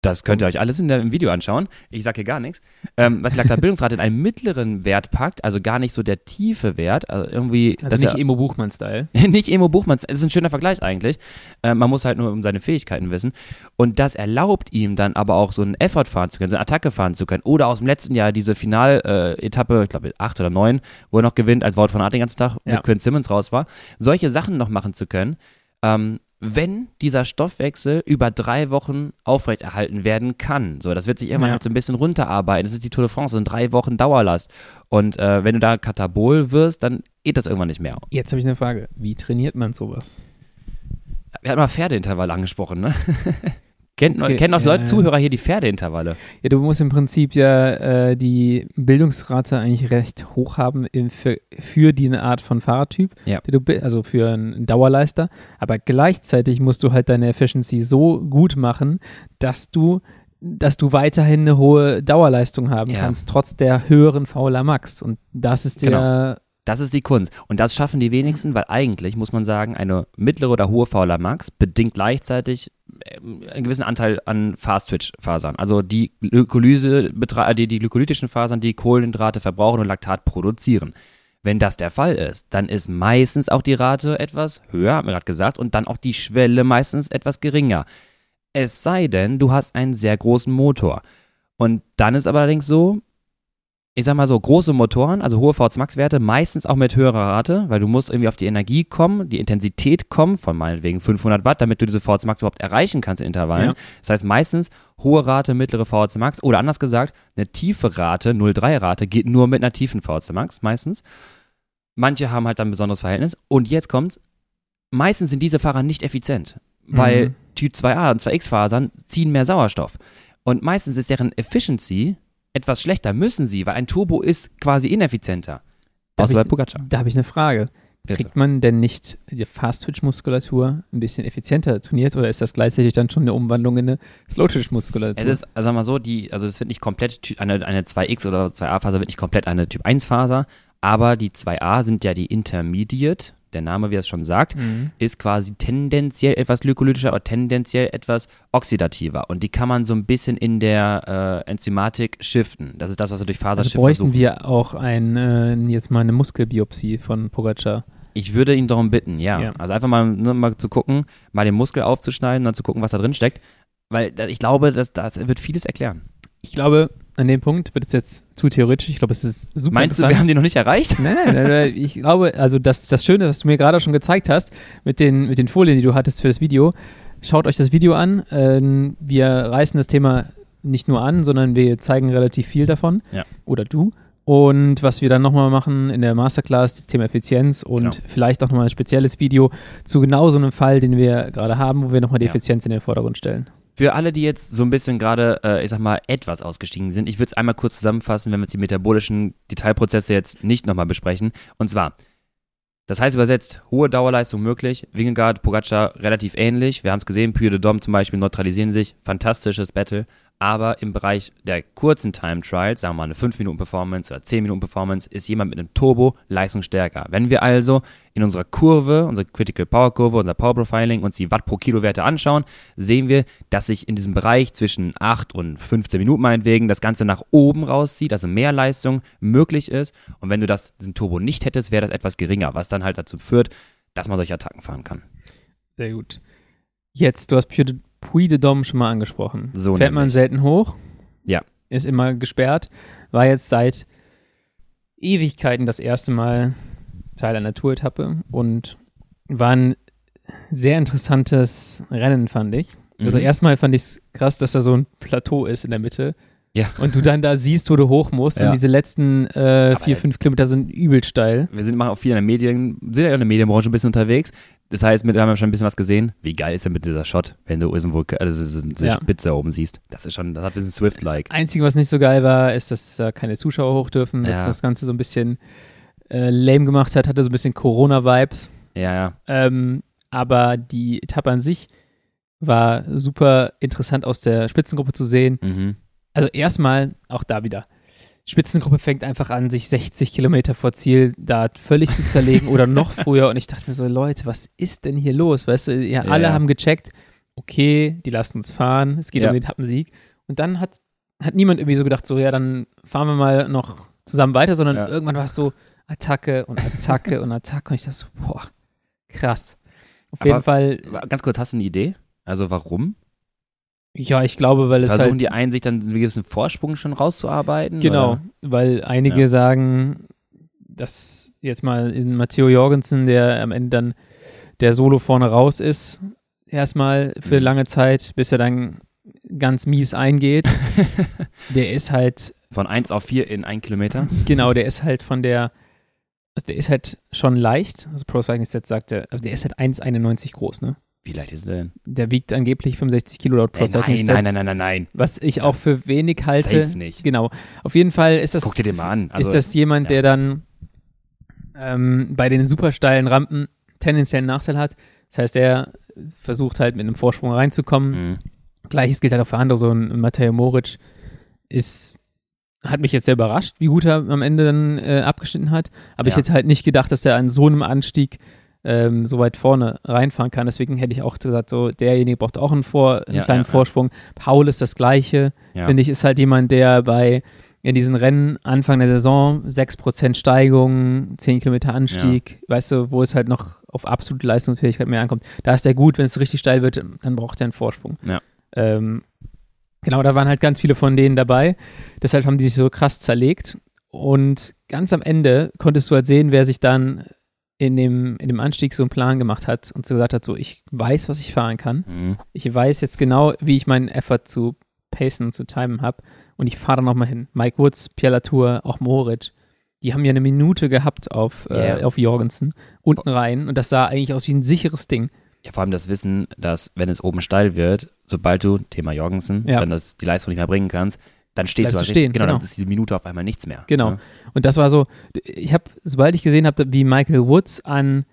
Das könnt ihr euch alles in der, im Video anschauen. Ich sage hier gar nichts. Ähm, was die Laktatbildungsrate in einen mittleren Wert packt, also gar nicht so der tiefe Wert, also irgendwie. Also das nicht Emo Buchmann-Style. nicht Emo Buchmanns, das ist ein schöner Vergleich eigentlich. Äh, man muss halt nur um seine Fähigkeiten wissen. Und das erlaubt ihm dann aber auch so einen Effort fahren zu können, so eine Attacke fahren zu können. Oder aus dem letzten Jahr diese Final-Etappe, ich glaube acht oder neun, wo er noch gewinnt, als Wort von Art den ganzen Tag Ja. mit Quinn Simmons raus war. Solche Sachen noch machen zu können. Ähm, wenn dieser Stoffwechsel über drei Wochen aufrechterhalten werden kann. So, das wird sich irgendwann Ja. halt so ein bisschen runterarbeiten. Das ist die Tour de France, das sind drei Wochen Dauerlast. Und äh, wenn du da Katabol wirst, dann geht das irgendwann nicht mehr. Jetzt habe ich eine Frage. Wie trainiert man sowas? Wir hatten mal Pferdeintervalle angesprochen, ne? Kennt, Okay, kennen auch ja, Leute, ja. Zuhörer hier die Pferdeintervalle? Ja, du musst im Prinzip ja äh, die Bildungsrate eigentlich recht hoch haben im, für, für die Art von Fahrertyp, Ja. du, also für einen Dauerleister. Aber gleichzeitig musst du halt deine Efficiency so gut machen, dass du dass du weiterhin eine hohe Dauerleistung haben kannst, trotz der höheren Fauler Max. Und das ist der, Genau. Das ist die Kunst. Und das schaffen die wenigsten, weil eigentlich, muss man sagen, eine mittlere oder hohe Fauler Max bedingt gleichzeitig ähm, einen gewissen Anteil an Fast-Twitch-Fasern. Also die Glykolyse, betra- die, die glykolytischen Fasern, die Kohlenhydrate verbrauchen und Laktat produzieren. Wenn das der Fall ist, dann ist meistens auch die Rate etwas höher, haben wir gerade gesagt, und dann auch die Schwelle meistens etwas geringer. Es sei denn, du hast einen sehr großen Motor. Und dann ist aber allerdings so, ich sag mal so, große Motoren, also hohe VZ-Max-Werte, meistens auch mit höherer Rate, weil du musst irgendwie auf die Energie kommen, die Intensität kommen, von meinetwegen 500 Watt, damit du diese VZ-Max überhaupt erreichen kannst in Intervallen. Ja. Das heißt meistens hohe Rate, mittlere VZ-Max oder anders gesagt, eine tiefe Rate, 0,3-Rate, geht nur mit einer tiefen VZ-Max meistens. Manche haben halt dann ein besonderes Verhältnis. Und jetzt kommt, meistens sind diese Fahrer nicht effizient, weil Mhm. Typ 2a und 2x-Fasern ziehen mehr Sauerstoff. Und meistens ist deren Efficiency etwas schlechter, müssen sie, weil ein Turbo ist quasi ineffizienter. Außer bei Pogacar. da habe ich eine Frage. Kriegt man denn nicht die Fast-Twitch-Muskulatur ein bisschen effizienter trainiert oder ist das gleichzeitig dann schon eine Umwandlung in eine Slow-Twitch-Muskulatur? Es ist, also sag mal so, die, also es wird nicht komplett, eine, eine 2x oder 2a-Faser wird nicht komplett eine Typ 1-Faser, aber die 2a sind ja die Intermediate, der Name, wie es schon sagt, Mhm. ist quasi tendenziell etwas glykolytischer, aber tendenziell etwas oxidativer. Und die kann man so ein bisschen in der äh, Enzymatik shiften. Das ist das, was wir durch Also Faserschiff bräuchten versuchen. wir auch ein, äh, jetzt mal eine Muskelbiopsie von Pogacar. Ich würde ihn darum bitten, ja. Ja. Also einfach mal, nur mal zu gucken, mal den Muskel aufzuschneiden und dann zu gucken, was da drin steckt. Weil ich glaube, das, das wird vieles erklären. Ich glaube, an dem Punkt wird es jetzt zu theoretisch. Ich glaube, es ist super Meinst du, wir haben den noch nicht erreicht? Nein, nein, nein, nein, ich glaube, also das, das Schöne, was du mir gerade schon gezeigt hast, mit den, mit den Folien, die du hattest für das Video, schaut euch das Video an. Ähm, wir reißen das Thema nicht nur an, sondern wir zeigen relativ viel davon. Ja. Oder du. Und was wir dann nochmal machen in der Masterclass, das Thema Effizienz und Genau. vielleicht auch nochmal ein spezielles Video zu genau so einem Fall, den wir gerade haben, wo wir nochmal die Ja. Effizienz in den Vordergrund stellen. Für alle, die jetzt so ein bisschen gerade, äh, ich sag mal, etwas ausgestiegen sind, ich würde es einmal kurz zusammenfassen, wenn wir jetzt die metabolischen Detailprozesse jetzt nicht nochmal besprechen. Und zwar, das heißt übersetzt, hohe Dauerleistung möglich, Wingegaard, Pogacar relativ ähnlich. Wir haben es gesehen, Puy de Dom zum Beispiel neutralisieren sich, fantastisches Battle. Aber im Bereich der kurzen Time Trials, sagen wir mal eine 5 Minuten Performance oder 10 Minuten Performance, ist jemand mit einem Turbo leistungsstärker. Wenn wir also in unserer Kurve, unserer Critical Power Kurve, unser Power Profiling uns die Watt pro Kilo Werte anschauen, sehen wir, dass sich in diesem Bereich zwischen 8 und 15 Minuten meinetwegen das Ganze nach oben rauszieht, also mehr Leistung möglich ist. Und wenn du das, diesen Turbo nicht hättest, wäre das etwas geringer, was dann halt dazu führt, dass man solche Attacken fahren kann. Sehr gut. Jetzt, du hast Puy de, Puy de Dôme schon mal angesprochen. So Fährt man nämlich. selten hoch. Ja. Ist immer gesperrt. War jetzt seit Ewigkeiten das erste Mal Teil einer Tour-Etappe und war ein sehr interessantes Rennen, fand ich. Also Mhm. erstmal fand ich es krass, dass da so ein Plateau ist in der Mitte. Ja. Und du dann da siehst, wo du hoch musst. Ja. Und diese letzten äh, vier, äh, fünf Kilometer sind übel steil. Wir sind machen auch viel in der Medien, sind ja in der Medienbranche ein bisschen unterwegs. Das heißt, wir haben ja schon ein bisschen was gesehen. Wie geil ist denn bitte dieser Shot, wenn du irgendwo also diese, diese Ja. Spitze oben siehst? Das ist schon, das hat ein bisschen Swift-like. Das Einzige, was nicht so geil war, ist, dass da keine Zuschauer hoch dürfen, dass Ja. das Ganze so ein bisschen äh, lame gemacht hat, hatte so ein bisschen Corona-Vibes. Ja, ja. Ähm, aber die Etappe an sich war super interessant aus der Spitzengruppe zu sehen. Mhm. Also erstmal, auch da wieder, Spitzengruppe fängt einfach an, sich 60 Kilometer vor Ziel da völlig zu zerlegen oder noch früher. Und ich dachte mir so, Leute, was ist denn hier los? Weißt du, ja, alle Ja. haben gecheckt, okay, die lassen uns fahren, es geht Ja. um den Etappensieg. Und dann hat, hat niemand irgendwie so gedacht, so, ja, dann fahren wir mal noch zusammen weiter, sondern Ja. irgendwann war es so Attacke und Attacke und Attacke. Und ich dachte so, boah, krass. Auf Aber- jeden Fall, Ganz kurz, hast du eine Idee? Also warum? Ja, ich glaube, weil es Versuchen halt die einen, sich dann einen gewissen Vorsprung schon rauszuarbeiten? Genau, Oder? weil einige Ja. sagen, dass jetzt mal in Matteo Jorgensen, der am Ende dann der Solo vorne raus ist, erstmal für Mhm. lange Zeit, bis er dann ganz mies eingeht. der ist halt, Von 1 auf 4 in 1 Kilometer? genau, der ist halt von der, also der ist halt schon leicht. Also Pro Cycling Stats sagt er, also der ist halt 1,91 groß, ne? Wie leicht ist der denn? Der wiegt angeblich 65 Kilo laut Pro Cycling nein, Stats. nein, nein, nein, nein, nein. Was ich auch für wenig halte. Safe nicht. Genau. Auf jeden Fall ist das. Guck dir den mal an. Also, ist das jemand, der dann ähm, bei den super steilen Rampen tendenziell einen Nachteil hat? Das heißt, er versucht halt mit einem Vorsprung reinzukommen. Mhm. Gleiches gilt halt auch für andere. So ein Matteo Moric ist, hat mich jetzt sehr überrascht, wie gut er am Ende dann äh, abgeschnitten hat. Aber ich Ja. hätte halt nicht gedacht, dass er an so einem Anstieg ähm, so weit vorne reinfahren kann. Deswegen hätte ich auch gesagt, so derjenige braucht auch einen, Vor einen Ja, kleinen ja. Vorsprung. Paul ist das Gleiche finde ich, ist halt jemand, der bei in diesen Rennen Anfang der Saison 6% Steigung, 10 Kilometer Anstieg, weißt du, wo es halt noch auf absolute Leistungsfähigkeit mehr ankommt. Da ist der gut, wenn es richtig steil wird, dann braucht er einen Vorsprung. Ähm, genau, da waren halt ganz viele von denen dabei. Deshalb haben die sich so krass zerlegt. Und ganz am Ende konntest du halt sehen, wer sich dann in dem, in dem Anstieg so einen Plan gemacht hat und so gesagt hat, so ich weiß, was ich fahren kann. Mhm. Ich weiß jetzt genau, wie ich meinen Effort zu pacen, zu timen habe. Und ich fahre da nochmal hin. Mike Woods, Pierre Latour, auch Moritz. Die haben ja eine Minute gehabt auf, äh, Ja. auf Jorgensen, unten rein. Und das sah eigentlich aus wie ein sicheres Ding. Ja, vor allem das Wissen, dass wenn es oben steil wird, sobald du, Thema Jorgensen, Ja. dann das, die Leistung nicht mehr bringen kannst, dann stehst du halt stehen, genau, genau. dann ist die Minute auf einmal nichts mehr. Genau. Ne? Und das war so, ich habe, sobald ich gesehen habe, wie Michael Woods an,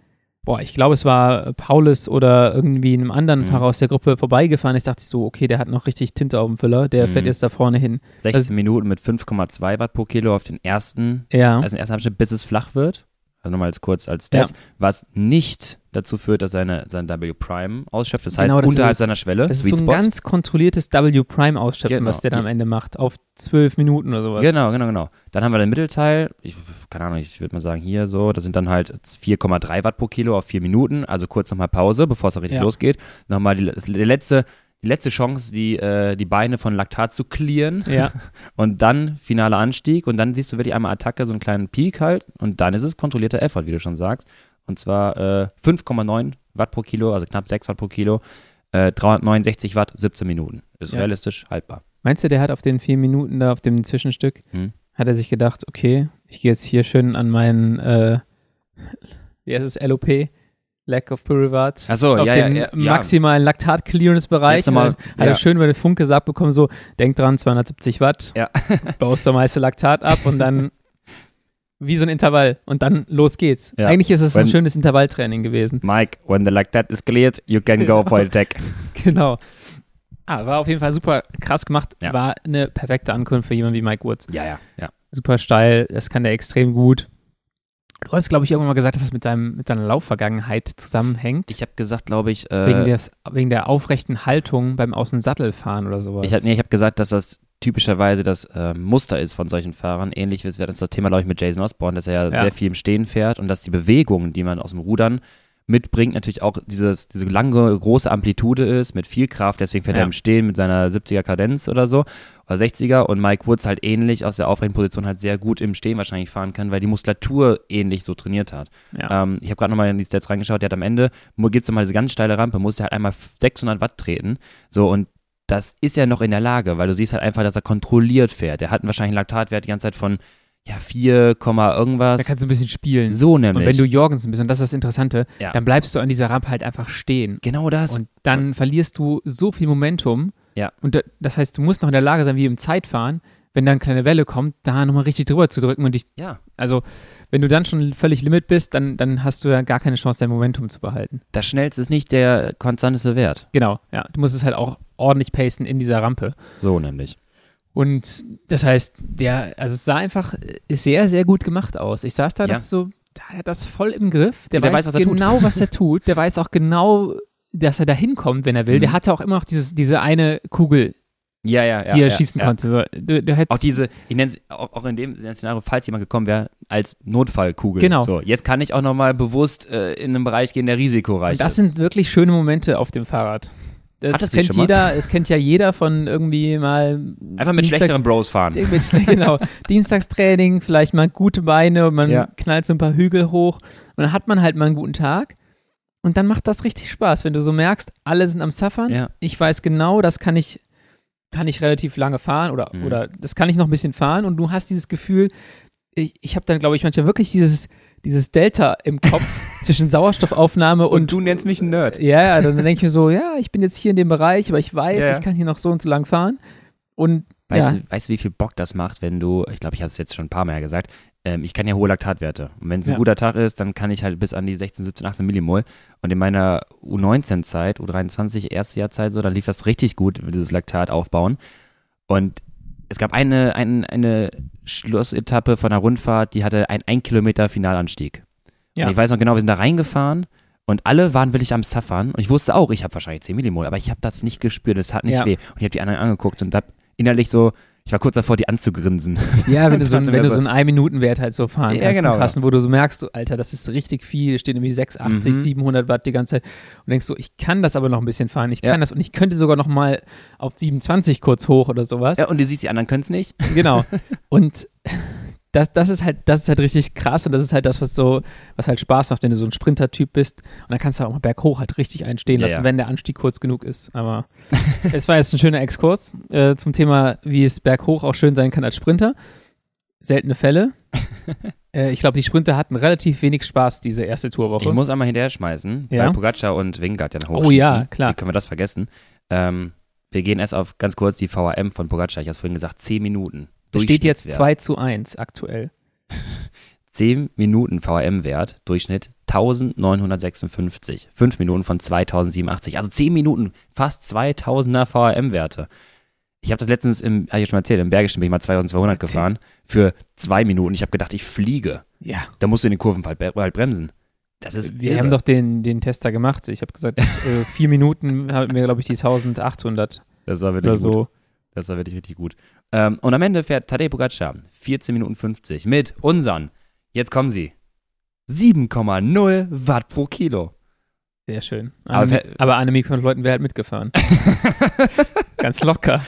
boah, ich glaube, es war Paulus oder irgendwie einem anderen Mhm. Fahrer aus der Gruppe vorbeigefahren ist, dachte ich so, okay, der hat noch richtig Tinte auf dem Füller, der Mhm. fährt jetzt da vorne hin. 16 Also- Minuten mit 5,2 Watt pro Kilo auf den ersten, Ja, also den ersten Abschnitt, bis es flach wird. Also nochmal als kurz als Stats, was nicht dazu führt, dass seine, sein W Prime ausschöpft. Das heißt, Genau, das unterhalb ist- seiner Schwelle, das ist Sweet so ein Spot. ganz kontrolliertes W-Prime-Ausschöpfen, Genau. was der da am Ende macht, auf zwölf Minuten oder sowas. Genau, genau, genau. Dann haben wir den Mittelteil, ich, keine Ahnung, ich würde mal sagen hier so, das sind dann halt 4,3 Watt pro Kilo auf vier Minuten, also kurz nochmal Pause, bevor es auch richtig Ja. losgeht. Nochmal die, die, letzte, die letzte Chance, die, äh, die Beine von Laktat zu clearen Ja, und dann finaler Anstieg und dann siehst du wirklich einmal Attacke, so einen kleinen Peak halt und dann ist es kontrollierter Effort, wie du schon sagst. Und zwar äh, 5,9 Watt pro Kilo, also knapp 6 Watt pro Kilo, äh, 369 Watt, 17 Minuten. Ist Ja. realistisch haltbar. Meinst du, der hat auf den vier Minuten da, auf dem Zwischenstück, Hm. hat er sich gedacht, okay, ich gehe jetzt hier schön an meinen, äh, wie heißt es, LOP, Lack of Pyruvate, Ach so, auf ja, den ja, ja. maximalen Laktat-Clearance-Bereich. Nochmal- Hat er schön über den Funk gesagt bekommen, so, denk dran, 270 Watt, Ja. baust das meiste Laktat ab und dann wie so ein Intervall und dann los geht's. Ja. Eigentlich ist es ein Wenn- schönes Intervalltraining gewesen. Mike, when the Lactat is cleared, you can go for the deck. Genau. Ah, war auf jeden Fall super krass gemacht. Ja. War eine perfekte Ankunft für jemanden wie Mike Woods. Ja, ja, ja. Super steil, das kann der extrem gut. Du hast, glaube ich, irgendwann mal gesagt, dass das mit, seinem, mit seiner Laufvergangenheit zusammenhängt. Ich habe gesagt, glaube ich, äh, wegen, des, wegen der aufrechten Haltung beim Aus dem Sattel fahren oder sowas. Ich habe nee, ich hab gesagt, dass das typischerweise das äh, Muster ist von solchen Fahrern. Ähnlich wie es wäre das Thema, glaube ich, mit Jason Osborne, dass er ja, Ja. sehr viel im Stehen fährt und dass die Bewegungen, die man aus dem Rudern mitbringt, natürlich auch dieses, diese lange, große Amplitude ist, mit viel Kraft. Deswegen fährt Ja. er im Stehen mit seiner 70er Kadenz oder so, oder 60er. Und Mike Woods halt ähnlich aus der aufrechten Position halt sehr gut im Stehen wahrscheinlich fahren kann, weil die Muskulatur ähnlich so trainiert hat. ja. Ähm, ich habe gerade nochmal in die Stats reingeschaut, der hat am Ende, gibt es nochmal diese ganz steile Rampe, musste halt einmal 600 Watt treten. So, und das ist er noch in der Lage, weil du siehst halt einfach, dass er kontrolliert fährt. Der hat wahrscheinlich einen Laktatwert die ganze Zeit von, ja, 4, irgendwas. da kannst du ein bisschen spielen. so und nämlich. wenn du Jorgensen bist, und das ist das Interessante, Ja. dann bleibst du an dieser Rampe halt einfach stehen. genau das. Und dann verlierst du so viel Momentum. Ja. Und da, das heißt, du musst noch in der Lage sein, wie im Zeitfahren, wenn dann eine kleine Welle kommt, da nochmal richtig drüber zu drücken und dich, ja, also wenn du dann schon völlig Limit bist, dann, dann hast du ja gar keine Chance, dein Momentum zu behalten. das Schnellste ist nicht der konstanteste Wert. Genau, ja. Du musst es halt auch ordentlich pacen in dieser Rampe. So nämlich. Und das heißt, der, also es sah einfach sehr, sehr gut gemacht aus. Ich saß da, Ja. so, der hat das voll im Griff. Der, Der weiß, weiß, was er tut. genau, was er tut. Der weiß auch genau, dass er da hinkommt, wenn er will. Mhm. Der hatte auch immer noch dieses, diese eine Kugel, Ja, ja, ja. die er ja, schießen ja. konnte. So, du, du Auch diese, ich nenne es auch, auch in dem Szenario, falls jemand gekommen wäre, als Notfallkugel. Genau. So, jetzt kann ich auch nochmal bewusst äh, in einen Bereich gehen, der risikoreich das ist. sind wirklich schöne Momente auf dem Fahrrad. Das du kennt jeder, es kennt ja jeder von irgendwie mal Einfach mit Dienstags- schlechteren Bros fahren. mit genau, Dienstagstraining, vielleicht mal gute Beine und man Ja. knallt so ein paar Hügel hoch und dann hat man halt mal einen guten Tag und dann macht das richtig Spaß, wenn du so merkst, alle sind am Suffern. Ja. Ich weiß genau, das kann ich kann ich relativ lange fahren oder Mhm. oder das kann ich noch ein bisschen fahren und du hast dieses Gefühl, ich, ich habe dann glaube ich manchmal wirklich dieses dieses Delta im Kopf zwischen Sauerstoffaufnahme und, du nennst mich ein Nerd. ja, ja, dann denke ich mir so, ja, ich bin jetzt hier in dem Bereich, aber ich weiß, Ja, ich kann hier noch so und so lang fahren und Weißt, ja, du, weißt du, wie viel Bock das macht, wenn du, ich glaube, ich habe es jetzt schon ein paar Mal gesagt, ähm, ich kann ja hohe Laktatwerte. Und wenn es ein Ja. guter Tag ist, dann kann ich halt bis an die 16, 17, 18 Millimol. Und in meiner U19-Zeit, U23, erste Jahrzeit so, da lief das richtig gut, dieses Laktat aufbauen. Und es gab eine, ein, eine Schlussetappe von der Rundfahrt, die hatte einen 1 Kilometer Finalanstieg. Ja. Und ich weiß noch genau, wir sind da reingefahren und alle waren wirklich am Suffern. Und ich wusste auch, ich habe wahrscheinlich 10 Millimol, aber ich habe das nicht gespürt, es hat nicht Ja. weh. Und ich habe die anderen angeguckt und hab innerlich so, ich war kurz davor, die anzugrinsen. Ja, wenn du so, wenn du so- einen Ein-Minuten-Wert halt so fahren Ja, kannst, genau, einen krassen, wo du so merkst, Alter, das ist richtig viel, steht irgendwie 680, Mhm. 700 Watt die ganze Zeit und denkst so, ich kann das aber noch ein bisschen fahren, ich Ja. kann das und ich könnte sogar noch mal auf 27 kurz hoch oder sowas. Ja, und du siehst, die anderen können es nicht. Genau. Und das, das ist halt, das ist halt richtig krass und das ist halt das, was so, was halt Spaß macht, wenn du so ein Sprinter-Typ bist. Und dann kannst du auch mal berghoch halt richtig einstehen Ja, lassen, ja. wenn der Anstieg kurz genug ist. Aber es war jetzt ein schöner Exkurs äh, zum Thema, wie es berghoch auch schön sein kann als Sprinter. Seltene Fälle. äh, ich glaube, die Sprinter hatten relativ wenig Spaß diese erste Tourwoche. Ich muss einmal hinterher schmeißen, Ja. weil Pogacar und Wingard ja noch Oh hochschießen. ja, klar. Wie können wir das vergessen? Ähm, wir gehen erst auf ganz kurz die VAM von Pogacar. Ich habe es vorhin gesagt, 10 Minuten. Steht jetzt Durchschnittswert. 2 zu 1 aktuell. 10 Minuten VAM-Wert, Durchschnitt 1956. 5 Minuten von 2087. Also 10 Minuten, fast 2000er VAM-Werte. Ich habe das letztens, im, habe ich schon mal erzählt, im Bergischen bin ich mal 2200 gefahren für zwei Minuten. Ich habe gedacht, ich fliege. Ja. Da musst du in den Kurven halt, bremsen. Das ist Wir irre. haben doch den, den Tester gemacht. Ich habe gesagt, äh, vier Minuten haben wir, glaube ich, die 1800 das war wirklich oder gut. so. Das war wirklich richtig gut. Ähm, und am Ende fährt Tadej Pogacar 14 Minuten 50 mit unseren, jetzt kommen sie, 7,0 Watt pro Kilo. Sehr schön. Aber Aber, von Leuten wäre halt mitgefahren. Ganz locker.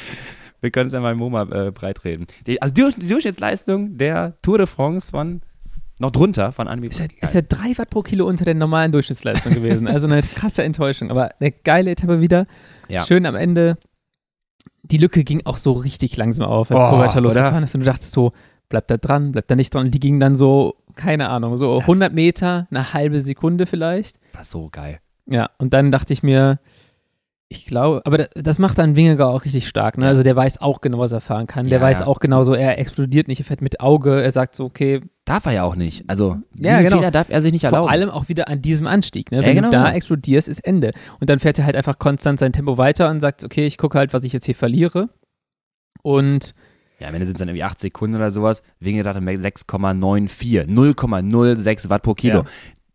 Wir können es ja mal im MoMA äh, breitreden. Die, also die, die Durchschnittsleistung der Tour de France von, noch drunter von Annemiek. Ist ja, ist ja drei Watt pro Kilo unter der normalen Durchschnittsleistung gewesen. Also eine krasse Enttäuschung. Aber eine geile Etappe wieder. Ja. Schön am Ende. Die Lücke ging auch so richtig langsam auf, als Oh, Pogacar losgefahren ist. Und du dachtest so, bleibt da dran, bleibt da nicht dran. Und die gingen dann so, keine Ahnung, so Das- 100 Meter, eine halbe Sekunde vielleicht. war so geil. Ja, und dann dachte ich mir, ich glaube, aber da- das macht dann Wingegar auch richtig stark. Ne? Also der weiß auch genau, was er fahren kann. Der Ja, weiß ja. auch genau so, er explodiert nicht, er fährt mit Auge, er sagt so, okay, darf er ja auch nicht. Also, Ja, diesen genau. Fehler darf er sich nicht erlauben. Vor allem auch wieder an diesem Anstieg. Ne? Ja, Wenn genau, du da genau. explodierst, ist Ende. Und dann fährt er halt einfach konstant sein Tempo weiter und sagt, okay, ich gucke halt, was ich jetzt hier verliere. Und ja, am Ende sind es dann irgendwie 8 Sekunden oder sowas. Wingegaard hat 6,94. 0,06 Watt pro Kilo. Ja.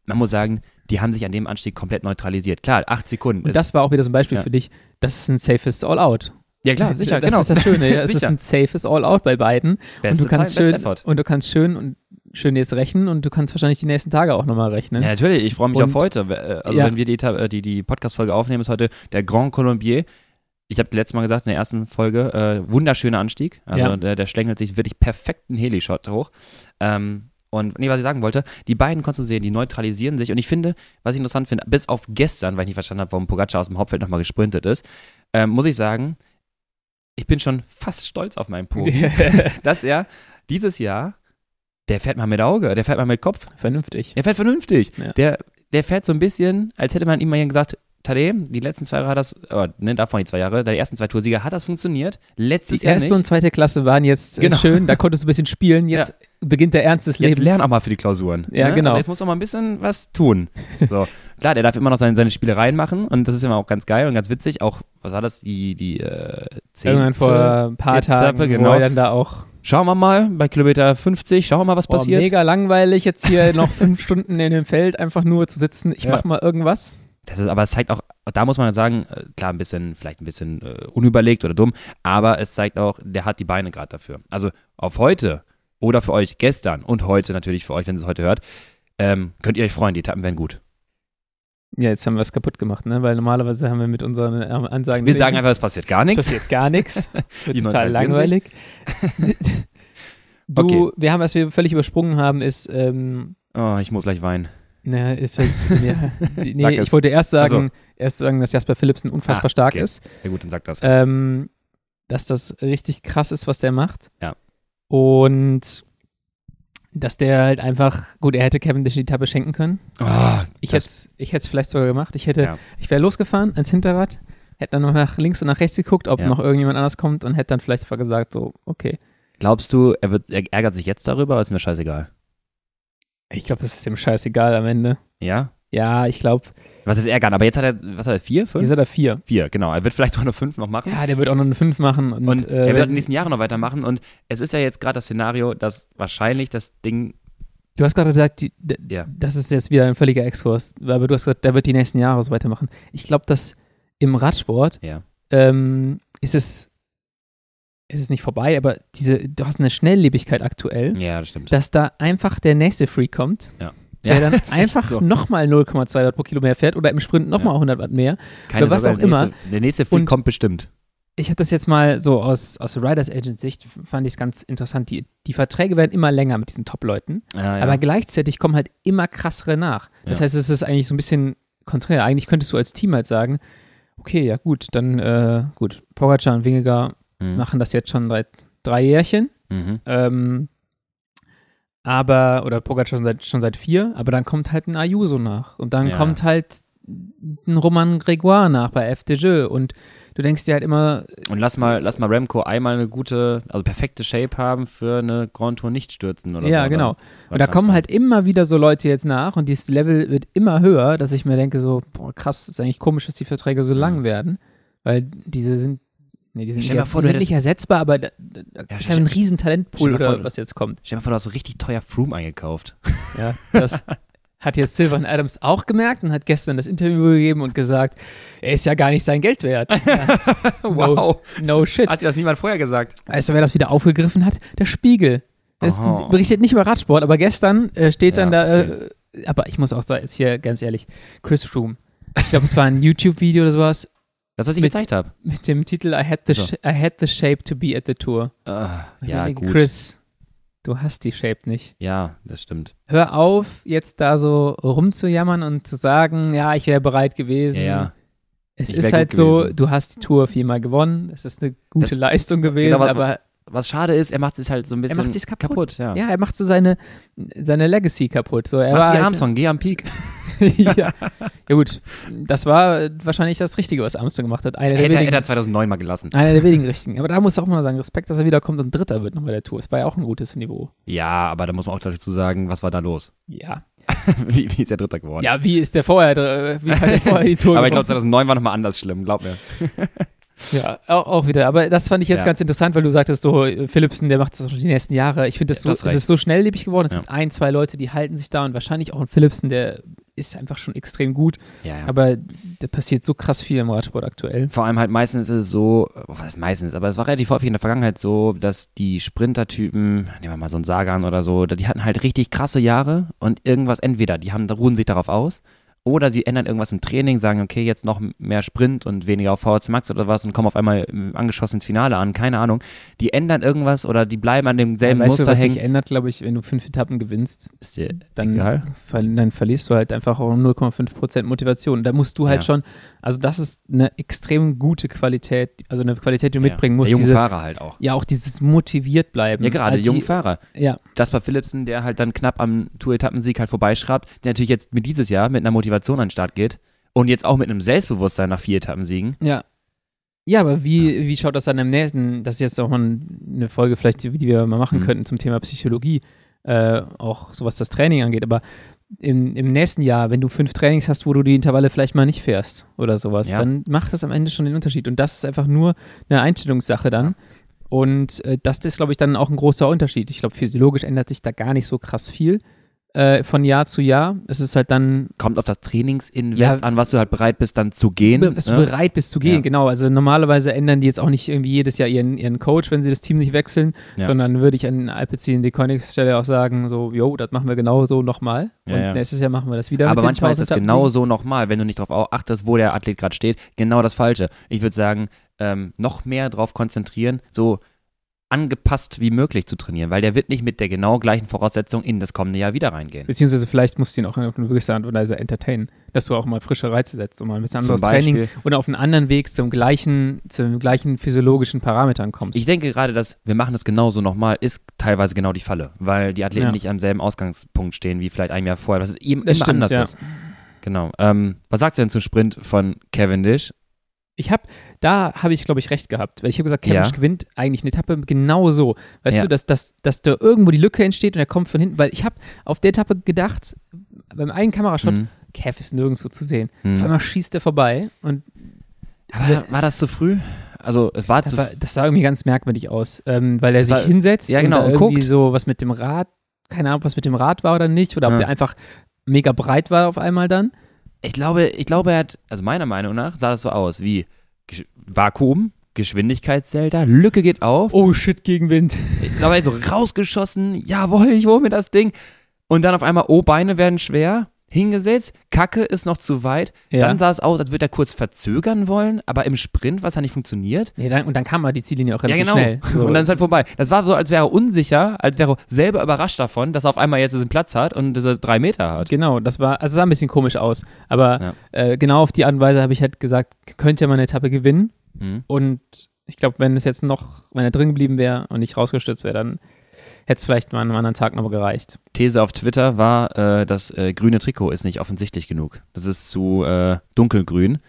Man muss sagen, die haben sich an dem Anstieg komplett neutralisiert. Klar, 8 Sekunden. Und das war auch wieder so ein Beispiel Ja. für dich. Das ist ein safest All-Out. ja, klar, sicher, das genau. ist das Schöne. Ja. Es ist ein safes All-Out bei beiden. Beste und du kannst Time, schön best effort. und du kannst schön und schön jetzt rechnen und du kannst wahrscheinlich die nächsten Tage auch nochmal rechnen. Ja, natürlich, ich freue mich Und- auf heute. Äh, Also Ja. wenn wir die, äh, die, die Podcast-Folge aufnehmen, ist heute der Grand Colombier. Ich habe letztes Mal gesagt in der ersten Folge, äh, wunderschöner Anstieg. Also Ja. der, der schlängelt sich wirklich perfekten Helishot hoch. Ähm, und nee, was ich sagen wollte, die beiden konntest du sehen, die neutralisieren sich. Und ich finde, was ich interessant finde, bis auf gestern, weil ich nicht verstanden habe, warum Pogacar aus dem Hauptfeld nochmal gesprintet ist, ähm, muss ich sagen, ich bin schon fast stolz auf meinen Pogi, dass er dieses Jahr, der fährt mal mit Auge, der fährt mal mit Kopf. Vernünftig. Der fährt vernünftig. Ja. Der, der fährt so ein bisschen, als hätte man ihm mal gesagt, Tadej, die letzten zwei Jahre hat das, oh, ne, davon die zwei Jahre, die ersten zwei Toursieger hat das funktioniert. Letztes Die Jahr erste nicht. und zweite Klasse waren jetzt äh, Genau. schön, da konntest du ein bisschen spielen. Jetzt beginnt der Ernst des Jetzt Lebens. lern auch mal für die Klausuren. Ja, ne? genau. Also jetzt muss auch mal ein bisschen was tun. So. Klar, der darf immer noch seine, seine Spielereien machen und das ist immer auch ganz geil und ganz witzig. Auch, was war das, die, die äh, zehnte Irgendwann vor ein paar Etappe, Tagen, wo genau. er dann da auch Schauen wir mal, bei Kilometer 50, schauen wir mal, was boah, passiert. mega langweilig, jetzt hier noch fünf Stunden in dem Feld einfach nur zu sitzen. Ich Ja. mach mal irgendwas. Das ist, aber es zeigt auch, da muss man sagen, äh, klar, ein bisschen, vielleicht ein bisschen äh, unüberlegt oder dumm, aber es zeigt auch, der hat die Beine gerade dafür. Also auf heute oder für euch gestern und heute natürlich für euch, wenn ihr es heute hört, ähm, könnt ihr euch freuen, die Etappen werden gut. Ja, jetzt haben wir es kaputt gemacht, ne? Weil normalerweise haben wir mit unseren ähm, Ansagen. Wir sagen einfach, es passiert gar es nichts. passiert gar nichts. Wird total langweilig. Du, Okay. wir haben, was wir völlig übersprungen haben, ist, ähm, Oh, ich muss gleich weinen. na, ist halt, ja, nee, Sag ich es. wollte erst Ach sagen, erst sagen, dass Jasper Philipsen unfassbar Ah, stark okay. ist. Ja gut, dann sagt das. ähm, dass das richtig krass ist, was der macht. Ja. Und dass der halt einfach, gut, er hätte Cavendish die Etappe schenken können. oh, Ich hätte es vielleicht sogar gemacht. Ich hätte, Ja. ich wäre losgefahren ans Hinterrad, hätte dann noch nach links und nach rechts geguckt, ob Ja. noch irgendjemand anders kommt und hätte dann vielleicht einfach gesagt, so, okay. Glaubst du, er, wird, er ärgert sich jetzt darüber, aber ist mir scheißegal? Ich glaube, das ist dem scheißegal am Ende. Ja? Ja, ich glaube, Was ist ärgern? Aber jetzt hat er, was hat er, vier, fünf? ist er da vier. Vier, genau. Er wird vielleicht sogar noch fünf noch machen. Ja, der wird auch noch eine fünf machen. Und, Und äh, er wird in den nächsten Jahren noch weitermachen. Und es ist ja jetzt gerade das Szenario, dass wahrscheinlich das Ding. du hast gerade gesagt, die, Ja. das ist jetzt wieder ein völliger Exkurs, aber du hast gesagt, der wird die nächsten Jahre so weitermachen. Ich glaube, dass im Radsport Ja. ähm, ist es, ist es nicht vorbei, aber diese, du hast eine Schnelllebigkeit aktuell, Ja, das stimmt. dass da einfach der nächste Freak kommt, ja, der dann einfach so. nochmal 0,2 Watt pro Kilo mehr fährt oder im Sprint nochmal 100 Watt mehr. Keine oder was Sorge, auch der immer. Nächste, der nächste Und- kommt bestimmt. Ich habe das jetzt mal so aus, aus Riders Agent Sicht, fand ich es ganz interessant. Die, die Verträge werden immer länger mit diesen Top-Leuten, Ja, ja. aber gleichzeitig kommen halt immer krassere nach. Das Ja. heißt, es ist eigentlich so ein bisschen konträr. Eigentlich könntest du als Team halt sagen, okay, ja gut, dann äh, gut, Pogacar und Wingegar Mhm. machen das jetzt schon seit drei Jährchen. Mhm. Ähm, aber, oder Pogacar schon seit, schon seit vier, aber dann kommt halt ein Ayuso nach. Und dann Ja. kommt halt ein Roman Grégoire nach bei FDJ. Und du denkst dir halt immer, Und lass mal, lass mal Remco einmal eine gute, also perfekte Shape haben für eine Grand Tour nicht stürzen oder so. ja, genau. Und da kommen sein. halt immer wieder so Leute jetzt nach und dieses Level wird immer höher, dass ich mir denke, so, boah, krass, ist eigentlich komisch, dass die Verträge so lang werden. Weil diese sind, nee, die sind, mal vor, die sind nicht ersetzbar, aber da, da Ja, ist ja ein riesen Talentpool, oder vor, was jetzt kommt. Stell dir mal vor, du hast so richtig teuer Froome eingekauft. Ja, das hat jetzt Sylvan Adams auch gemerkt und hat gestern das Interview gegeben und gesagt, er ist ja gar nicht sein Geld wert. Ja, no, no shit. Hat dir das niemand vorher gesagt? Weißt du, wer das wieder aufgegriffen hat? Der Spiegel. Das Aha. berichtet nicht über Radsport, aber gestern äh, steht dann Ja, da, äh, aber ich muss auch sagen, jetzt hier ganz ehrlich, Chris Froome. Ich glaube, es war ein YouTube-Video oder sowas Das, was ich Mit- gezeigt habe. mit dem Titel I had the, So. I had the shape to be at the tour. Ah, ja, denke, gut. Chris, du hast die Shape nicht. Ja, das stimmt. Hör auf, jetzt da so rumzujammern und zu sagen, ja, ich wäre bereit gewesen. Ja, ja. Es Ich ist halt so, gewesen. du hast die Tour viermal gewonnen. Es ist eine gute Das- Leistung gewesen, Genau, aber- Was schade ist, er macht es halt so ein bisschen macht sich's kaputt. ja. ja, er macht so seine, seine Legacy kaputt. So, er Mach's wie halt, Armstrong, geh am Peak. ja. ja, gut. Das war wahrscheinlich das Richtige, was Armstrong gemacht hat. Einer der Hätte, er- wenigen, er 2009 mal gelassen. einer der wenigen Richtigen. Aber da muss auch mal sagen, Respekt, dass er wiederkommt und Dritter wird noch bei der Tour. Es war ja auch ein gutes Niveau. Ja, aber da muss man auch dazu sagen, was war da los? Ja. wie, wie ist er Dritter geworden? Ja, wie ist der vorher, dr- wie hat der vorher die Tour aber ich glaube, gewonnen? 2009 war nochmal anders schlimm, glaub mir. Ja, auch, auch wieder. Aber das fand ich jetzt Ja. ganz interessant, weil du sagtest, so äh, Philipsen, der macht das auch die nächsten Jahre. Ich finde, das Ja, so, es recht. ist so schnelllebig geworden. Es Ja. gibt ein, zwei Leute, die halten sich da und wahrscheinlich auch ein Philipsen, der ist einfach schon extrem gut. Ja, ja. Aber da passiert so krass viel im Radsport aktuell. Vor allem halt meistens ist es so, oh, was heißt meistens, aber es war relativ häufig in der Vergangenheit so, dass die Sprintertypen, nehmen wir mal so einen Sagan oder so, die hatten halt richtig krasse Jahre und irgendwas, entweder die haben, ruhen sich darauf aus oder sie ändern irgendwas im Training, sagen, okay, jetzt noch mehr Sprint und weniger auf VHC Max oder was und kommen auf einmal ähm, angeschossen ins Finale an, keine Ahnung. Die ändern irgendwas oder die bleiben an demselben weißt du, Muster was sich hängen. ändert, glaube ich, wenn du fünf Etappen gewinnst, Ist dir dann, egal. ver dann verlierst du halt einfach auch 0,5% Motivation. Da musst du halt Ja. schon, also das ist eine extrem gute Qualität, also eine Qualität, die du mitbringen musst. Der junge Diese, Fahrer halt auch. ja, auch dieses motiviert bleiben. Ja, gerade, Also junge Fahrer. Ja, Jasper Philipsen, der halt dann knapp am Tour-Etappensieg halt vorbeischraubt, der natürlich jetzt mit dieses Jahr mit einer Motivation an den Start geht und jetzt auch mit einem Selbstbewusstsein nach vier Etappensiegen. Ja. Ja, aber wie, wie schaut das dann im nächsten, das ist jetzt auch mal eine Folge vielleicht, die wir mal machen Mhm. könnten zum Thema Psychologie, äh, auch so was das Training angeht, aber im, im nächsten Jahr, wenn du fünf Trainings hast, wo du die Intervalle vielleicht mal nicht fährst oder sowas, Ja. dann macht das am Ende schon den Unterschied und das ist einfach nur eine Einstellungssache dann und äh, das ist, glaube ich, dann auch ein großer Unterschied. Ich glaube, physiologisch ändert sich da gar nicht so krass viel äh, von Jahr zu Jahr. Es ist halt dann Kommt auf das Trainingsinvest Ja. an, was du halt bereit bist dann zu gehen. Dass du ne? bereit bist zu gehen, Ja. genau. Also normalerweise ändern die jetzt auch nicht irgendwie jedes Jahr ihren, ihren Coach, wenn sie das Team nicht wechseln, Ja. sondern würde ich an Alpecin die Königsstelle auch sagen, so, jo, das machen wir genau so nochmal. Und nächstes Jahr machen wir das wieder. Aber manchmal ist es 1000 genau Etappen. so nochmal, wenn du nicht darauf achtest, wo der Athlet gerade steht, genau das Falsche. Ich würde sagen, ähm, noch mehr darauf konzentrieren, so angepasst wie möglich zu trainieren, weil der wird nicht mit der genau gleichen Voraussetzung in das kommende Jahr wieder reingehen. Beziehungsweise vielleicht musst du ihn auch auf eine gewisse Art und Weise entertainen, dass du auch mal frische Reize setzt und mal ein bisschen anderes Training oder auf einen anderen Weg zum gleichen, zum gleichen physiologischen Parametern kommst. ich denke gerade, dass wir machen das genauso nochmal, ist teilweise genau die Falle, weil die Athleten Ja. nicht am selben Ausgangspunkt stehen wie vielleicht ein Jahr vorher, dass es eben Das immer stimmt, anders ja. ist. Genau. Ähm, was sagst du denn zum Sprint von Cavendish? Ich habe, da habe ich, glaube ich, recht gehabt. Weil ich habe gesagt, Cavendish Ja. gewinnt eigentlich eine Etappe genau so. Weißt Ja. du, dass, dass, dass da irgendwo die Lücke entsteht und er kommt von hinten. Weil ich habe auf der Etappe gedacht, beim einen Kamerashot, Hm. Cav ist nirgendwo zu sehen. Hm. Auf einmal schießt er vorbei und Aber war das zu früh? Also es war das, zu war, das sah irgendwie ganz merkwürdig aus, ähm, weil er sich war- hinsetzt ja, und genau, da und irgendwie guckt. so was mit dem Rad, keine Ahnung, was mit dem Rad war oder nicht, oder ob Ja. der einfach mega breit war auf einmal dann. Ich glaube, ich glaube, er hat, also meiner Meinung nach sah das so aus wie Vakuum, Geschwindigkeitsdelta, Lücke geht auf. Oh shit, Gegenwind. Dabei so rausgeschossen, jawohl, ich hole mir das Ding. Und dann auf einmal, oh, Beine werden schwer, hingesetzt, Kacke ist noch zu weit. Ja. Dann sah es aus, als würde er kurz verzögern wollen, aber im Sprint, was hat nicht funktioniert. Nee, dann, und dann kam mal die Ziellinie auch Ja, relativ genau. schnell. So. Und dann ist halt vorbei. Das war so, als wäre er unsicher, als wäre er selber überrascht davon, dass er auf einmal jetzt diesen Platz hat und diese drei Meter hat. Genau, das war, also sah ein bisschen komisch aus. Aber Ja. äh, genau auf die Art und Weise habe ich halt gesagt, könnte ja mal eine Etappe gewinnen. Mhm. Und ich glaube, wenn es jetzt noch, wenn er drin geblieben wäre und nicht rausgestürzt wäre, dann hätte es vielleicht mal an einem anderen Tag noch gereicht. These auf Twitter war, äh, das äh, grüne Trikot ist nicht offensichtlich genug. Das ist zu äh, dunkelgrün.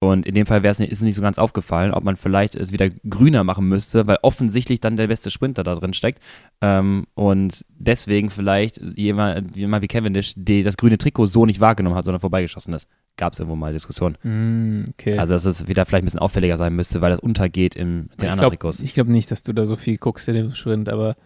Und in dem Fall wäre es nicht, ist es nicht so ganz aufgefallen, ob man vielleicht es wieder grüner machen müsste, weil offensichtlich dann der beste Sprinter da drin steckt. Ähm, und deswegen vielleicht jemand, jemand wie Cavendish, die das grüne Trikot so nicht wahrgenommen hat, sondern vorbeigeschossen ist. Gab es irgendwo mal Diskussionen. Mm, okay. Also, dass es wieder vielleicht ein bisschen auffälliger sein müsste, weil das untergeht in den ich anderen glaube Trikots. glaub nicht, dass du da so viel guckst in dem Sprint, aber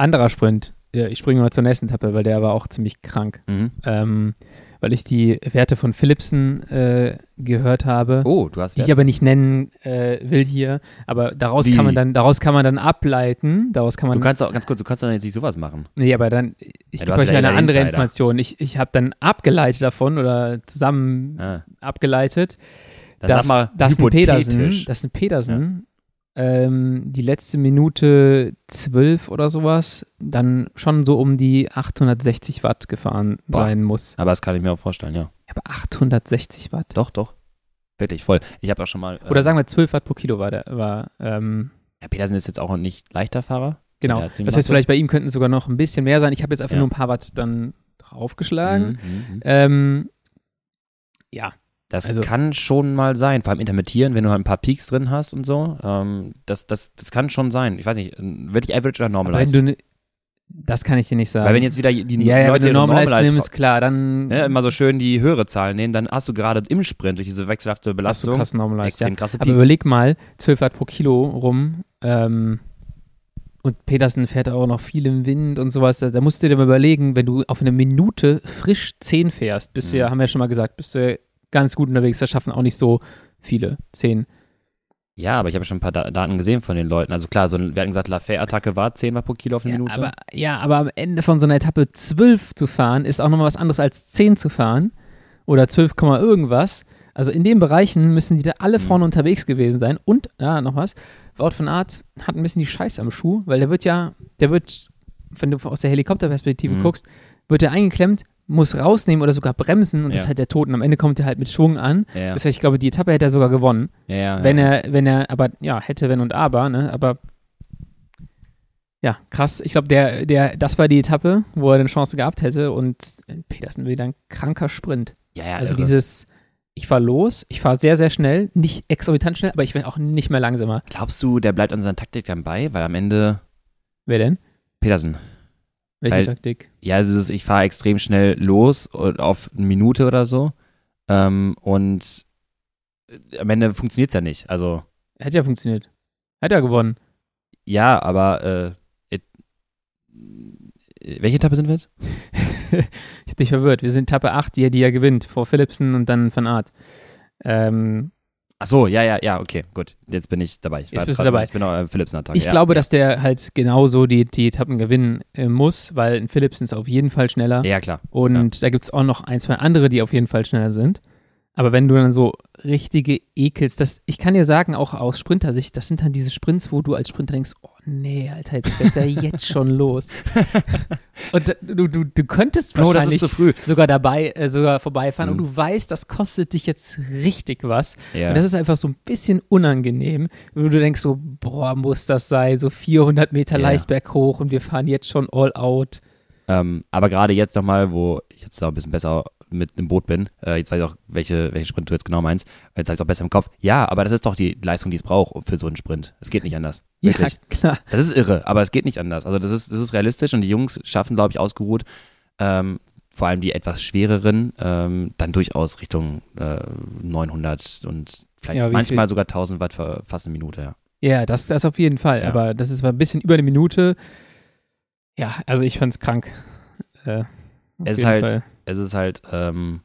anderer Sprint. Ich springe mal zur nächsten Etappe, weil der war auch ziemlich krank. Mhm. Ähm, weil ich die Werte von Philipsen äh, gehört habe. Oh, du hast die ich aber nicht nennen äh, will hier, aber daraus Wie? kann man dann, daraus kann man dann ableiten, daraus kann man, Du kannst auch, ganz kurz, du kannst doch jetzt nicht sowas machen. nee, aber dann, ich Ja, gebe euch eine andere Insider. Information. Ich, ich habe dann abgeleitet davon oder zusammen Ah, abgeleitet, dann dass, sag mal dass ein Pedersen, dass ein Pedersen ähm, die letzte Minute zwölf oder sowas dann schon so um die 860 Watt gefahren Boah. sein muss. Aber das kann ich mir auch vorstellen, ja. Aber 860 Watt. Doch, doch. Wirklich, voll. Ich habe auch schon mal. äh, Oder sagen wir 12 Watt pro Kilo war der, war, ähm, Ja, Petersen ist jetzt auch nicht leichter Fahrer. Genau. Das heißt, vielleicht bei ihm könnten es sogar noch ein bisschen mehr sein. Ich habe jetzt einfach Ja. nur ein paar Watt dann noch aufgeschlagen. Mhm, mhm. Ähm, ja, Das Also- kann schon mal sein, vor allem intermittieren, wenn du halt ein paar Peaks drin hast und so. Ähm, das, das, das kann schon sein. Ich weiß nicht, wirklich Average oder aber wenn Normalized? du, das kann ich dir nicht sagen. Weil wenn jetzt wieder die ja, ja, wenn Leute du Normalized Normalized nimmst, klar, dann ne, immer so schön die höhere Zahlen nehmen, dann hast du gerade im Sprint durch diese wechselhafte Belastung krass Normalized, ja. extrem krasse Aber Peaks. überleg mal, 12 Watt pro Kilo rum, ähm, und Petersen fährt auch noch viel im Wind und sowas. Da, da musst du dir mal überlegen, wenn du auf eine Minute frisch 10 fährst, bist du Mhm. ja, haben wir ja schon mal gesagt, bist du ganz gut unterwegs. Das schaffen auch nicht so viele. 10. Ja, aber ich habe schon ein paar Da- Daten gesehen von den Leuten. Also klar, so ein, wir hatten gesagt, Lafay-Attacke war 10 Watt pro Kilo auf eine Ja Minute. aber, ja, aber am Ende von so einer Etappe 12 zu fahren, ist auch nochmal was anderes als 10 zu fahren. Oder 12, Komma irgendwas. Also in den Bereichen müssen die da alle Mhm. vorne unterwegs gewesen sein. Und, ja, noch was, Wout von Art hat ein bisschen die Scheiße am Schuh, weil der wird ja, der wird, wenn du aus der Helikopterperspektive Mhm. guckst, wird er eingeklemmt, muss rausnehmen oder sogar bremsen und das Ja. ist halt der Tod. Und am Ende kommt er halt mit Schwung an. ja. Das heißt, ich glaube, die Etappe hätte er sogar gewonnen. ja, Wenn er, wenn er, aber ja, hätte, wenn und aber, ne? Aber ja, krass. Ich glaube, der, der, das war die Etappe, wo er eine Chance gehabt hätte und Petersen wieder ein kranker Sprint. ja, ja, also irre. dieses, ich fahre los, ich fahre sehr, sehr schnell, nicht exorbitant schnell, aber ich werde auch nicht mehr langsamer. Glaubst du, der bleibt an seiner Taktik dann bei? Weil am Ende Wer denn? Petersen. Welche Weil- Taktik? Ja, dieses, ich fahre extrem schnell los und auf eine Minute oder so. Ähm, und äh, am Ende funktioniert es ja nicht. Also, Hätte ja funktioniert. Hat ja gewonnen. ja, aber äh, it, welche Etappe sind wir jetzt? ich hab dich verwirrt. Wir sind Etappe 8, die die er gewinnt, vor Philipsen und dann Van Art. Ähm, Ach so, ja, ja, ja, okay, gut. Jetzt bin ich dabei. Ich Jetzt bist du dabei. Ich bin auch äh, Philips Attacke. Ich ja. glaube, dass der halt genauso die, die Etappen gewinnen äh, muss, weil ein Philipsen ist auf jeden Fall schneller. Ja, klar. Und da gibt es auch noch ein, zwei andere, die auf jeden Fall schneller sind. Aber wenn du dann so richtige Ekels, das, ich kann dir sagen, auch aus Sprintersicht, das sind dann diese Sprints, wo du als Sprinter denkst, oh nee, Alter, jetzt fährt der jetzt schon los. Und da- du, du, du könntest das wahrscheinlich sogar dabei, äh, sogar vorbeifahren Mhm. und du weißt, das kostet dich jetzt richtig was. Ja. Und das ist einfach so ein bisschen unangenehm, wo du denkst so, boah, muss das sein, so 400 Meter Ja. leicht berghoch und wir fahren jetzt schon all out. Ähm, aber gerade jetzt nochmal, wo ich jetzt auch ein bisschen besser mit im Boot bin, äh, jetzt weiß ich auch, welche, welche Sprint du jetzt genau meinst, jetzt habe ich es auch besser im Kopf. Ja, aber das ist doch die Leistung, die es braucht für so einen Sprint. Es geht nicht anders. Wirklich. Ja, klar. Das ist irre, aber es geht nicht anders. Also das ist, das ist realistisch und die Jungs schaffen, glaube ich, ausgeruht, ähm, vor allem die etwas schwereren, ähm, dann durchaus Richtung äh, 900 und vielleicht Ja, manchmal sogar 1000 Watt für fast eine Minute, ja. Ja, das, das auf jeden Fall. Ja. Aber das ist mal ein bisschen über eine Minute. Ja, also ich fand's krank. Äh, Es ist halt- Fall. Es ist halt, ähm,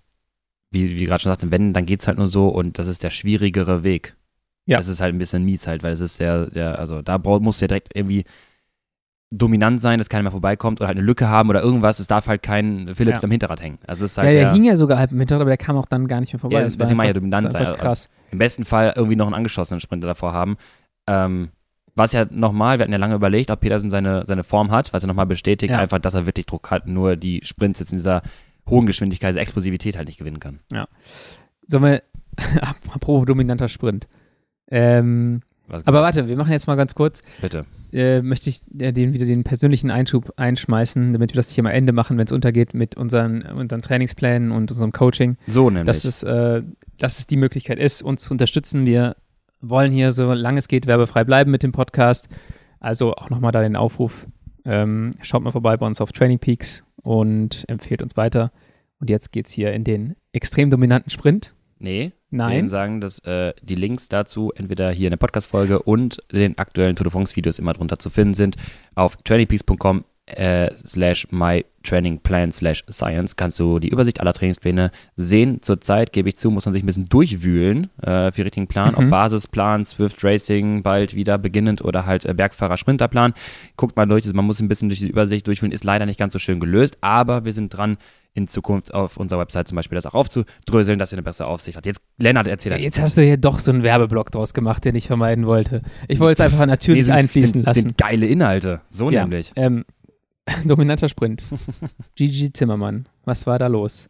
wie, wie gerade schon sagte, wenn, dann geht es halt nur so und das ist der schwierigere Weg. Ja. Das ist halt ein bisschen mies halt, weil es ist der, der also da musst du ja direkt irgendwie dominant sein, dass keiner mehr vorbeikommt oder halt eine Lücke haben oder irgendwas. Es darf halt kein Philips Ja. am Hinterrad hängen. Also es ist Ja, halt der der, hing ja sogar halb im Hinterrad, aber der kam auch dann gar nicht mehr vorbei. Ja, Das war deswegen ich ja dominant sein. krass. im besten Fall irgendwie noch einen angeschossenen Sprinter davor haben. Ähm, was ja nochmal, wir hatten ja lange überlegt, ob Petersen seine, seine Form hat, was er nochmal bestätigt, Ja. einfach, dass er wirklich Druck hat, nur die Sprints jetzt in dieser hohen Geschwindigkeit, dieser Explosivität halt nicht gewinnen kann. Sollen wir, apropos dominanter Sprint. Ähm, aber warte, wir machen jetzt mal ganz kurz, bitte. äh, möchte ich äh, den, wieder den persönlichen Einschub einschmeißen, damit wir das nicht am Ende machen, wenn es untergeht mit unseren, unseren Trainingsplänen und unserem Coaching. So nämlich. dass es, äh, dass es die Möglichkeit ist, uns zu unterstützen. Wir wollen hier, solange es geht, werbefrei bleiben mit dem Podcast. Also auch nochmal da den Aufruf. Ähm, schaut mal vorbei bei uns auf Training Peaks und empfehlt uns weiter. Und jetzt geht's hier in den extrem dominanten Sprint. nee, wir Nein. würden sagen, dass äh, die Links dazu entweder hier in der Podcast-Folge und den aktuellen Tour de France-Videos immer drunter zu finden sind. Auf trainingpeaks.com äh, slash mytrainingplan slash science kannst du die Übersicht aller Trainingspläne sehen. Zurzeit, gebe ich zu, muss man sich ein bisschen durchwühlen äh, für den richtigen Plan. Mhm. Ob Basisplan, Swift Racing, bald wieder beginnend oder halt äh, Bergfahrer-Sprinterplan. Guckt mal durch, also man muss ein bisschen durch die Übersicht durchwühlen, ist leider nicht ganz so schön gelöst, aber wir sind dran, in Zukunft auf unserer Website zum Beispiel das auch aufzudröseln, dass ihr eine bessere Aufsicht habt. Jetzt, Lennart, erzähl Ja, jetzt hast du hier doch so einen Werbeblock draus gemacht, den ich vermeiden wollte. Ich wollte es einfach natürlich Nee, sind- einfließen sind, lassen. Sind geile Inhalte, so Ja. nämlich. Ähm, dominanter Sprint. Gigi Zimmermann, was war da los?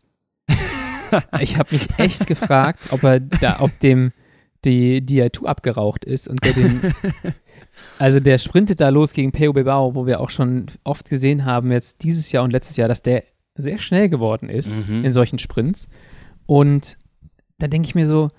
ich habe mich echt gefragt, ob er da, ob dem die Diatu abgeraucht ist und der den. Also der sprintet da los gegen Peo Bilbao, wo wir auch schon oft gesehen haben, jetzt dieses Jahr und letztes Jahr, dass der sehr schnell geworden ist Mhm. in solchen Sprints. Und da denke ich mir so,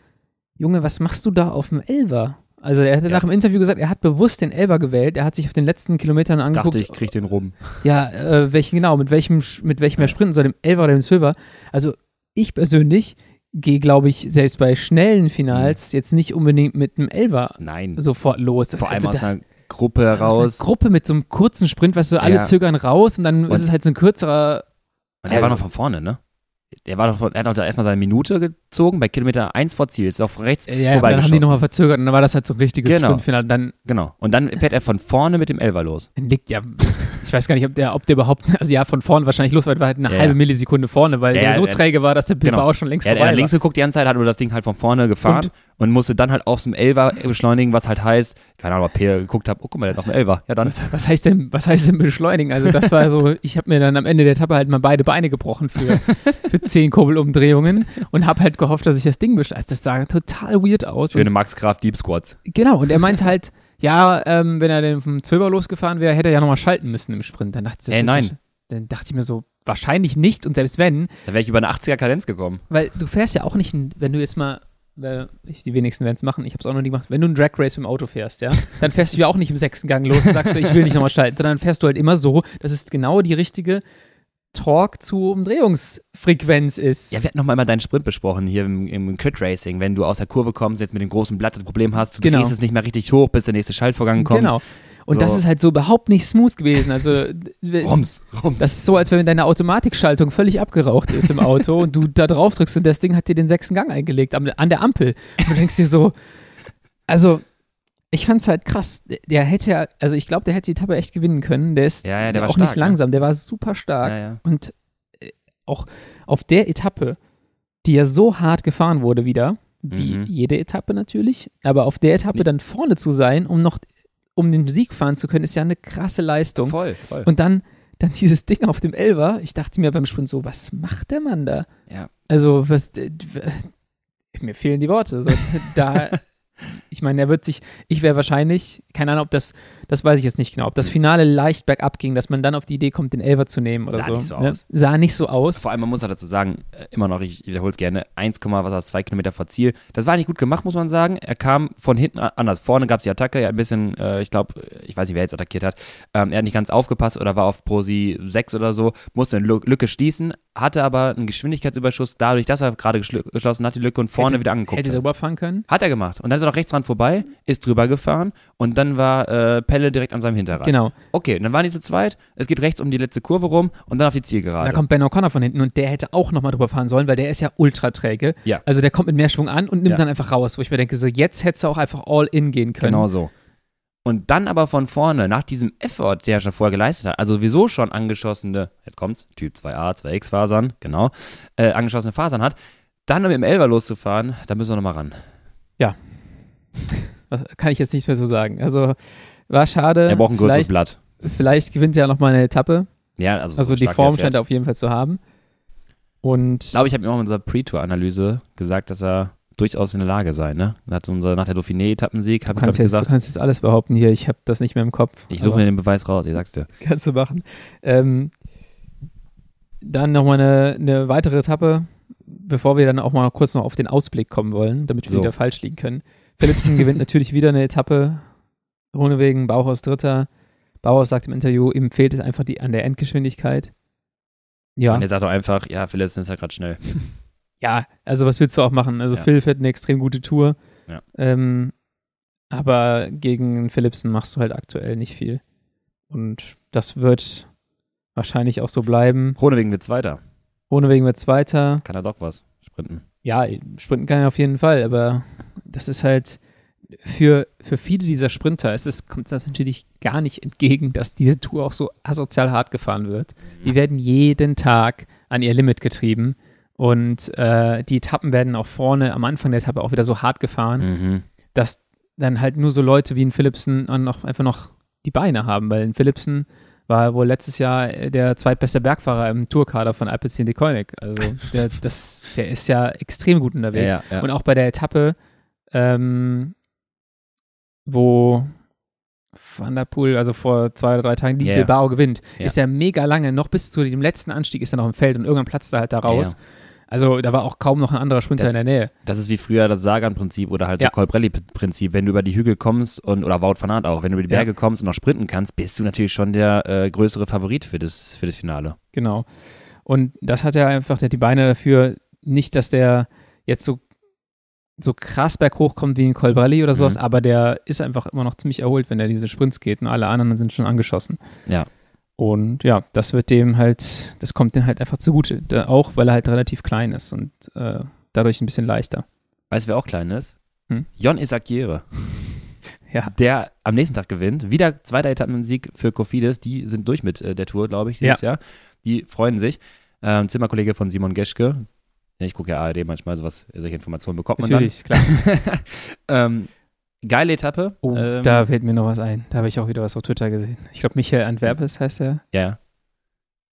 Junge, was machst du da auf dem Elver? Also er hatte Ja. nach dem Interview gesagt, er hat bewusst den Elver gewählt. Er hat sich auf den letzten Kilometern Ich angeguckt, dachte, ich krieg den rum. ja, äh, welchen genau, mit welchem, mit welchem er sprinten soll, dem Elver oder dem Zwölfer. Also ich persönlich gehe, glaube ich, selbst bei schnellen Finals jetzt nicht unbedingt mit einem Elver Nein. sofort los. Vor allem also aus einer Gruppe aus heraus. Gruppe mit so einem kurzen Sprint, weißt du, alle Ja. zögern raus und dann Und- ist es halt so ein kürzerer. Und er war Also- noch von vorne, ne? Der war doch von, er hat doch da erstmal seine Minute gezogen bei Kilometer 1 vor Ziel. Ist auch rechts Ja, ja dann haben die nochmal verzögert und dann war das halt so ein richtiges Genau. Sprintfinale. Dann Genau. Und dann fährt er von vorne mit dem Elfer los. liegt ja, ich weiß gar nicht, ob der, ob der überhaupt, also ja, von vorne wahrscheinlich los, weil er war halt eine Ja, halbe ja. Millisekunde vorne, weil Ja, der ja, so träge war, dass der Bilbao Genau. schon längst Er hat vorbei nach war. links geguckt die ganze Zeit, hat nur das Ding halt von vorne gefahren und, musste dann halt aus dem Elfer beschleunigen, was halt heißt, keine Ahnung, ob Peer geguckt hat, oh guck mal, der hat noch einen Elfer. Ja, dann. Was, was heißt denn, was heißt denn beschleunigen? Also das war so, ich habe mir dann am Ende der Etappe halt mal beide Beine gebrochen für, für zehn Kurbelumdrehungen und habe halt gehofft, dass ich das Ding beschleiße. Das sah total weird aus. Schöne Und, Max Graf Deep Squats. genau, und er meinte halt, ja, ähm, wenn er den vom Zwölfer losgefahren wäre, hätte er ja nochmal schalten müssen im Sprint. Dann dachte, ich, das Äh, ist nein. Ja, dann dachte ich mir so, wahrscheinlich nicht und selbst wenn, Da wäre ich über eine 80er Kadenz gekommen. weil du fährst ja auch nicht, ein- wenn du jetzt mal, weil ich, die wenigsten werden es machen, ich habe es auch noch nie gemacht, wenn du einen Drag Race im Auto fährst, ja, dann fährst du ja auch nicht im sechsten Gang los und sagst so, ich will nicht nochmal schalten, sondern fährst du halt immer so, dass es genau die richtige Torque zu Umdrehungsfrequenz ist. Ja, wir hatten noch mal deinen Sprint besprochen hier im, im Crit Racing. Wenn du aus der Kurve kommst, jetzt mit dem großen Blatt das Problem hast, du Genau. drehst es nicht mehr richtig hoch, bis der nächste Schaltvorgang kommt. Genau. Und So. das ist halt so überhaupt nicht smooth gewesen. Also Rums, rums. das ist so, als wenn deine Automatikschaltung völlig abgeraucht ist im Auto und du da drauf drückst und das Ding hat dir den sechsten Gang eingelegt an der Ampel. Und du denkst dir so, also ich fand's halt krass. Der- hätte ja, also ich glaube, der hätte die Etappe echt gewinnen können. Der ist Ja, ja, der war auch stark, nicht ne? langsam, der war super stark. ja. Und äh, auch auf der Etappe, die ja so hart gefahren wurde wieder, wie Mhm. jede Etappe natürlich, aber auf der Etappe dann vorne zu sein, um noch um den Sieg fahren zu können, ist ja eine krasse Leistung. Voll, voll. Und dann, dann dieses Ding auf dem Elver, ich dachte mir beim Sprint so, was macht der Mann da? Ja. Also, was, d- mir fehlen die Worte. So, da, ich meine, er wird sich, ich wäre wahrscheinlich, keine Ahnung, ob das, das weiß ich jetzt nicht genau, ob das Finale leicht bergab ging, dass man dann auf die Idee kommt, den Elver zu nehmen oder Sah so. nicht so ne? aus. Sah nicht so aus. Vor allem, man muss auch dazu sagen, äh, immer noch, ich wiederhole es gerne, 1, was war das, 2 Kilometer vor Ziel. Das war nicht gut gemacht, muss man sagen. Er kam von hinten anders. Vorne gab es die Attacke, hat ein bisschen, äh, ich glaube, ich weiß nicht, wer jetzt attackiert hat. Ähm, er hat nicht ganz aufgepasst oder war auf Prosi 6 oder so, musste eine Lü- Lücke schließen, hatte aber einen Geschwindigkeitsüberschuss dadurch, dass er gerade geschl- geschlossen hat, die Lücke und vorne Hätte- wieder angeguckt Hätte hat. drüber fahren können. Hat er gemacht. Und dann ist er noch rechts dran vorbei, ist drüber gefahren und dann war äh, Pelle direkt an seinem Hinterrad. Genau. Okay, und dann waren die zu zweit, es geht rechts um die letzte Kurve rum und dann auf die Da Zielgerade. kommt Ben O'Connor von hinten und der hätte auch nochmal drüber fahren sollen, weil der ist ja ultra träge. Ja. Also der kommt mit mehr Schwung an und nimmt Ja. dann einfach raus, wo ich mir denke, so jetzt hättest du auch einfach all in gehen können. Genau so. Und dann aber von vorne, nach diesem Effort, der er schon vorher geleistet hat, also sowieso schon angeschossene, jetzt kommt's, Typ 2a, 2x-Fasern, genau, äh, angeschossene Fasern hat, dann mit dem Elber loszufahren, da müssen wir nochmal ran. Das kann ich jetzt nicht mehr so sagen. Also war schade. Er braucht ein größeres vielleicht, Blatt. Vielleicht gewinnt er ja nochmal eine Etappe. Ja, also, Also so die Form scheint er auf jeden Fall zu haben. Und Ich glaube, ich habe ihm auch in unserer Pre-Tour-Analyse gesagt, dass er durchaus in der Lage sei, ne? Hat unser, nach der Dauphiné-Etappensieg, habe du ich, jetzt, du gesagt, kannst jetzt alles behaupten hier. Ich habe das nicht mehr im Kopf. ich suche mir den Beweis raus, ich sag's dir. Kannst du machen. Ähm, dann nochmal eine, eine weitere Etappe, bevor wir dann auch mal kurz noch auf den Ausblick kommen wollen, damit wir So. wieder falsch liegen können. Philipsen gewinnt natürlich wieder eine Etappe. Runewegen, Bauhaus Dritter. Bauhaus sagt im Interview, ihm fehlt es einfach die, an der Endgeschwindigkeit. Ja, Und er sagt doch einfach, ja, Philips ist halt gerade schnell. ja, also was willst du auch machen? Also Ja. Phil fährt eine extrem gute Tour. Ja. Ähm, aber gegen Philipsen machst du halt aktuell nicht viel. Und das wird wahrscheinlich auch so bleiben. Kronewegen wird Zweiter. Ohne wird Zweiter. Kann er doch was sprinten. Ja, sprinten kann er auf jeden Fall, aber das ist halt für, für viele dieser Sprinter, es ist, kommt das natürlich gar nicht entgegen, dass diese Tour auch so asozial hart gefahren wird. Die werden jeden Tag an ihr Limit getrieben und äh, die Etappen werden auch vorne am Anfang der Etappe auch wieder so hart gefahren, Mhm. dass dann halt nur so Leute wie ein Philipsen auch einfach noch die Beine haben, weil ein Philipsen war wohl letztes Jahr äh, der zweitbeste Bergfahrer im Tourkader von Alpecin de Koenig. Also der, das, der ist ja extrem gut unterwegs. Ja, ja. Und auch bei der Etappe, ähm, wo Van der Poel, also vor zwei oder drei Tagen, die ja. Bilbao gewinnt, Ja. ist er mega lange, noch bis zu dem letzten Anstieg ist er noch im Feld und irgendwann platzt er halt da raus. Ja. Also da war auch kaum noch ein anderer Sprinter Das- in der Nähe. Das ist wie früher das Sagan-Prinzip oder halt Ja. so Colbrelli-Prinzip. Wenn du über die Hügel kommst und oder Wout van Aert auch, wenn du über die Ja. Berge kommst und noch sprinten kannst, bist du natürlich schon der äh, größere Favorit für das, für das Finale. Genau. Und das hat er einfach, der die Beine dafür, nicht, dass der jetzt so, so krass berghoch kommt wie ein Colbrelli oder sowas, Mhm. aber der ist einfach immer noch ziemlich erholt, wenn er diese Sprints geht und alle anderen sind schon angeschossen. Ja. Und ja, das wird dem halt, das kommt dem halt einfach zugute. Da, auch weil er halt relativ klein ist und äh, dadurch ein bisschen leichter. Weißt du, wer auch klein ist? Hm? Jon Isagiere. Ja. Der am nächsten Tag gewinnt. Wieder zweiter Etappensieg für Kofidis. Die sind durch mit äh, der Tour, glaube ich, dieses Jahr. Die freuen sich. Ähm, Zimmerkollege von Simon Geschke. Ja, ich gucke ja ARD manchmal, sowas, solche Informationen bekommt man Natürlich, klar. dann. ähm, geile Etappe. Oh, ähm, da fällt mir noch was ein. Da habe ich auch wieder was auf Twitter gesehen. Ich glaube, Michael Antwerpes heißt er. ja.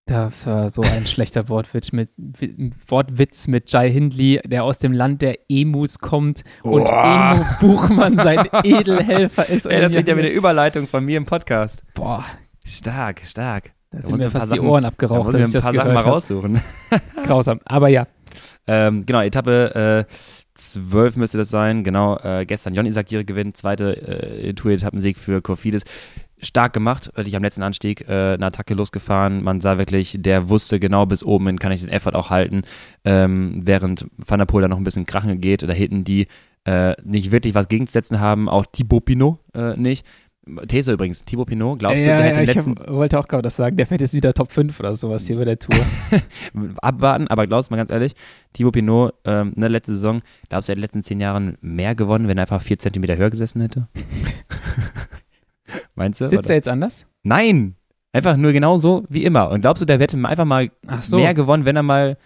Das war so ein schlechter Wortwitz mit, Wi- Wortwitz mit Jai Hindley, der aus dem Land der Emus kommt und Boah. Emo Buchmann sein Edelhelfer ist. Ey, das klingt ja wie wir- eine Überleitung von mir im Podcast. Boah, Stark, stark. da muss sind mir fast die Sachen- Ohren Da abgeraucht, muss ich mir ein paar Sachen mal raussuchen. Grausam. Aber ja, Ähm, genau, Etappe äh, 12 müsste das sein. Genau, äh, gestern Jon Isagire gewinnt, zweite äh, Tour-Etappensieg für Kofidis. Stark gemacht, wirklich am letzten Anstieg äh, eine Attacke losgefahren. Man sah wirklich, der wusste genau bis oben hin, kann ich den Effort auch halten. Ähm, während Van der Poel da noch ein bisschen krachen geht, da hinten die äh, nicht wirklich was gegenzusetzen haben, auch Thibaut Pinot äh, nicht. These übrigens, Thibaut Pinot, glaubst ja, du, der ja, hat den ich letzten hab, wollte auch gerade das sagen, der fährt jetzt wieder Top 5 oder sowas hier bei der Tour. abwarten, aber glaubst du mal ganz ehrlich, Thibaut Pinot, ähm, ne, letzte Saison, glaubst du, er hat in den letzten zehn Jahren mehr gewonnen, wenn er einfach vier Zentimeter höher gesessen hätte? Meinst du? Sitzt oder? er jetzt anders? Nein! Einfach nur genauso wie immer. Und glaubst du, der hätte einfach mal so. mehr gewonnen, wenn er mal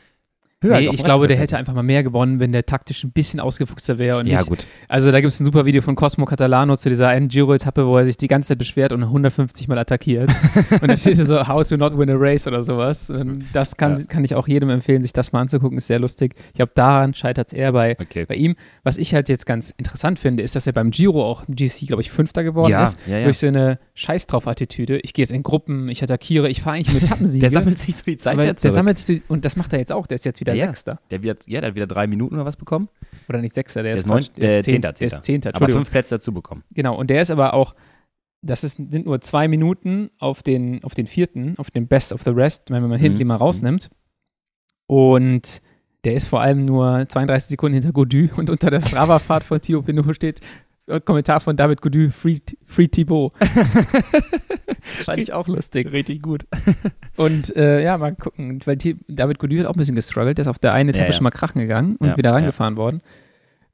höher Nee, ich dem glaube, der hätte einfach mal mehr gewonnen, wenn der taktisch ein bisschen ausgefuchster wäre Ja, nicht gut. Also da gibt es ein super Video von Cosmo Catalano zu dieser einen Giro-Etappe, wo er sich die ganze Zeit beschwert und 150 Mal attackiert. und da steht so, how to not win a race oder sowas. Und Das kann, Ja. kann ich auch jedem empfehlen, sich das mal anzugucken, ist sehr lustig. Ich glaube, daran scheitert es eher bei, Okay. bei ihm. Was ich halt jetzt ganz interessant finde, ist, dass er beim Giro auch im GC, glaube ich, Fünfter geworden Ja, ist. ja, ja. Durch so eine Scheiß drauf Attitüde. Ich gehe jetzt in Gruppen, ich attackiere, ich fahre eigentlich mit Etappensiege. Der sammelt sich so die Zeit aber der sammelt sich, und das macht er jetzt auch, der ist jetzt wieder Ja, ja. Sechster. Der, wird, ja, der hat wieder drei Minuten oder was bekommen. Oder nicht Sechster, der, Der ist, neun, der äh, ist Zehn- Zehnter, Der ist Zehnter, Aber fünf Plätze dazu bekommen. Genau, und der ist aber auch, das ist, sind nur zwei Minuten auf den, auf den vierten, auf den Best of the Rest, wenn man Hindley Mhm. mal rausnimmt. Und der ist vor allem nur 32 Sekunden hinter Godu und unter der Strava-Fahrt von Thibaut Pinot steht äh, Kommentar von David Godu, Free, free Thibaut. Fand ich auch lustig. Richtig gut. Und äh, ja, mal gucken, weil David Godu hat auch ein bisschen gestruggelt, der ist auf der einen Etappe Ja, ja. schon mal krachen gegangen und Ja, wieder ja. rangefahren worden.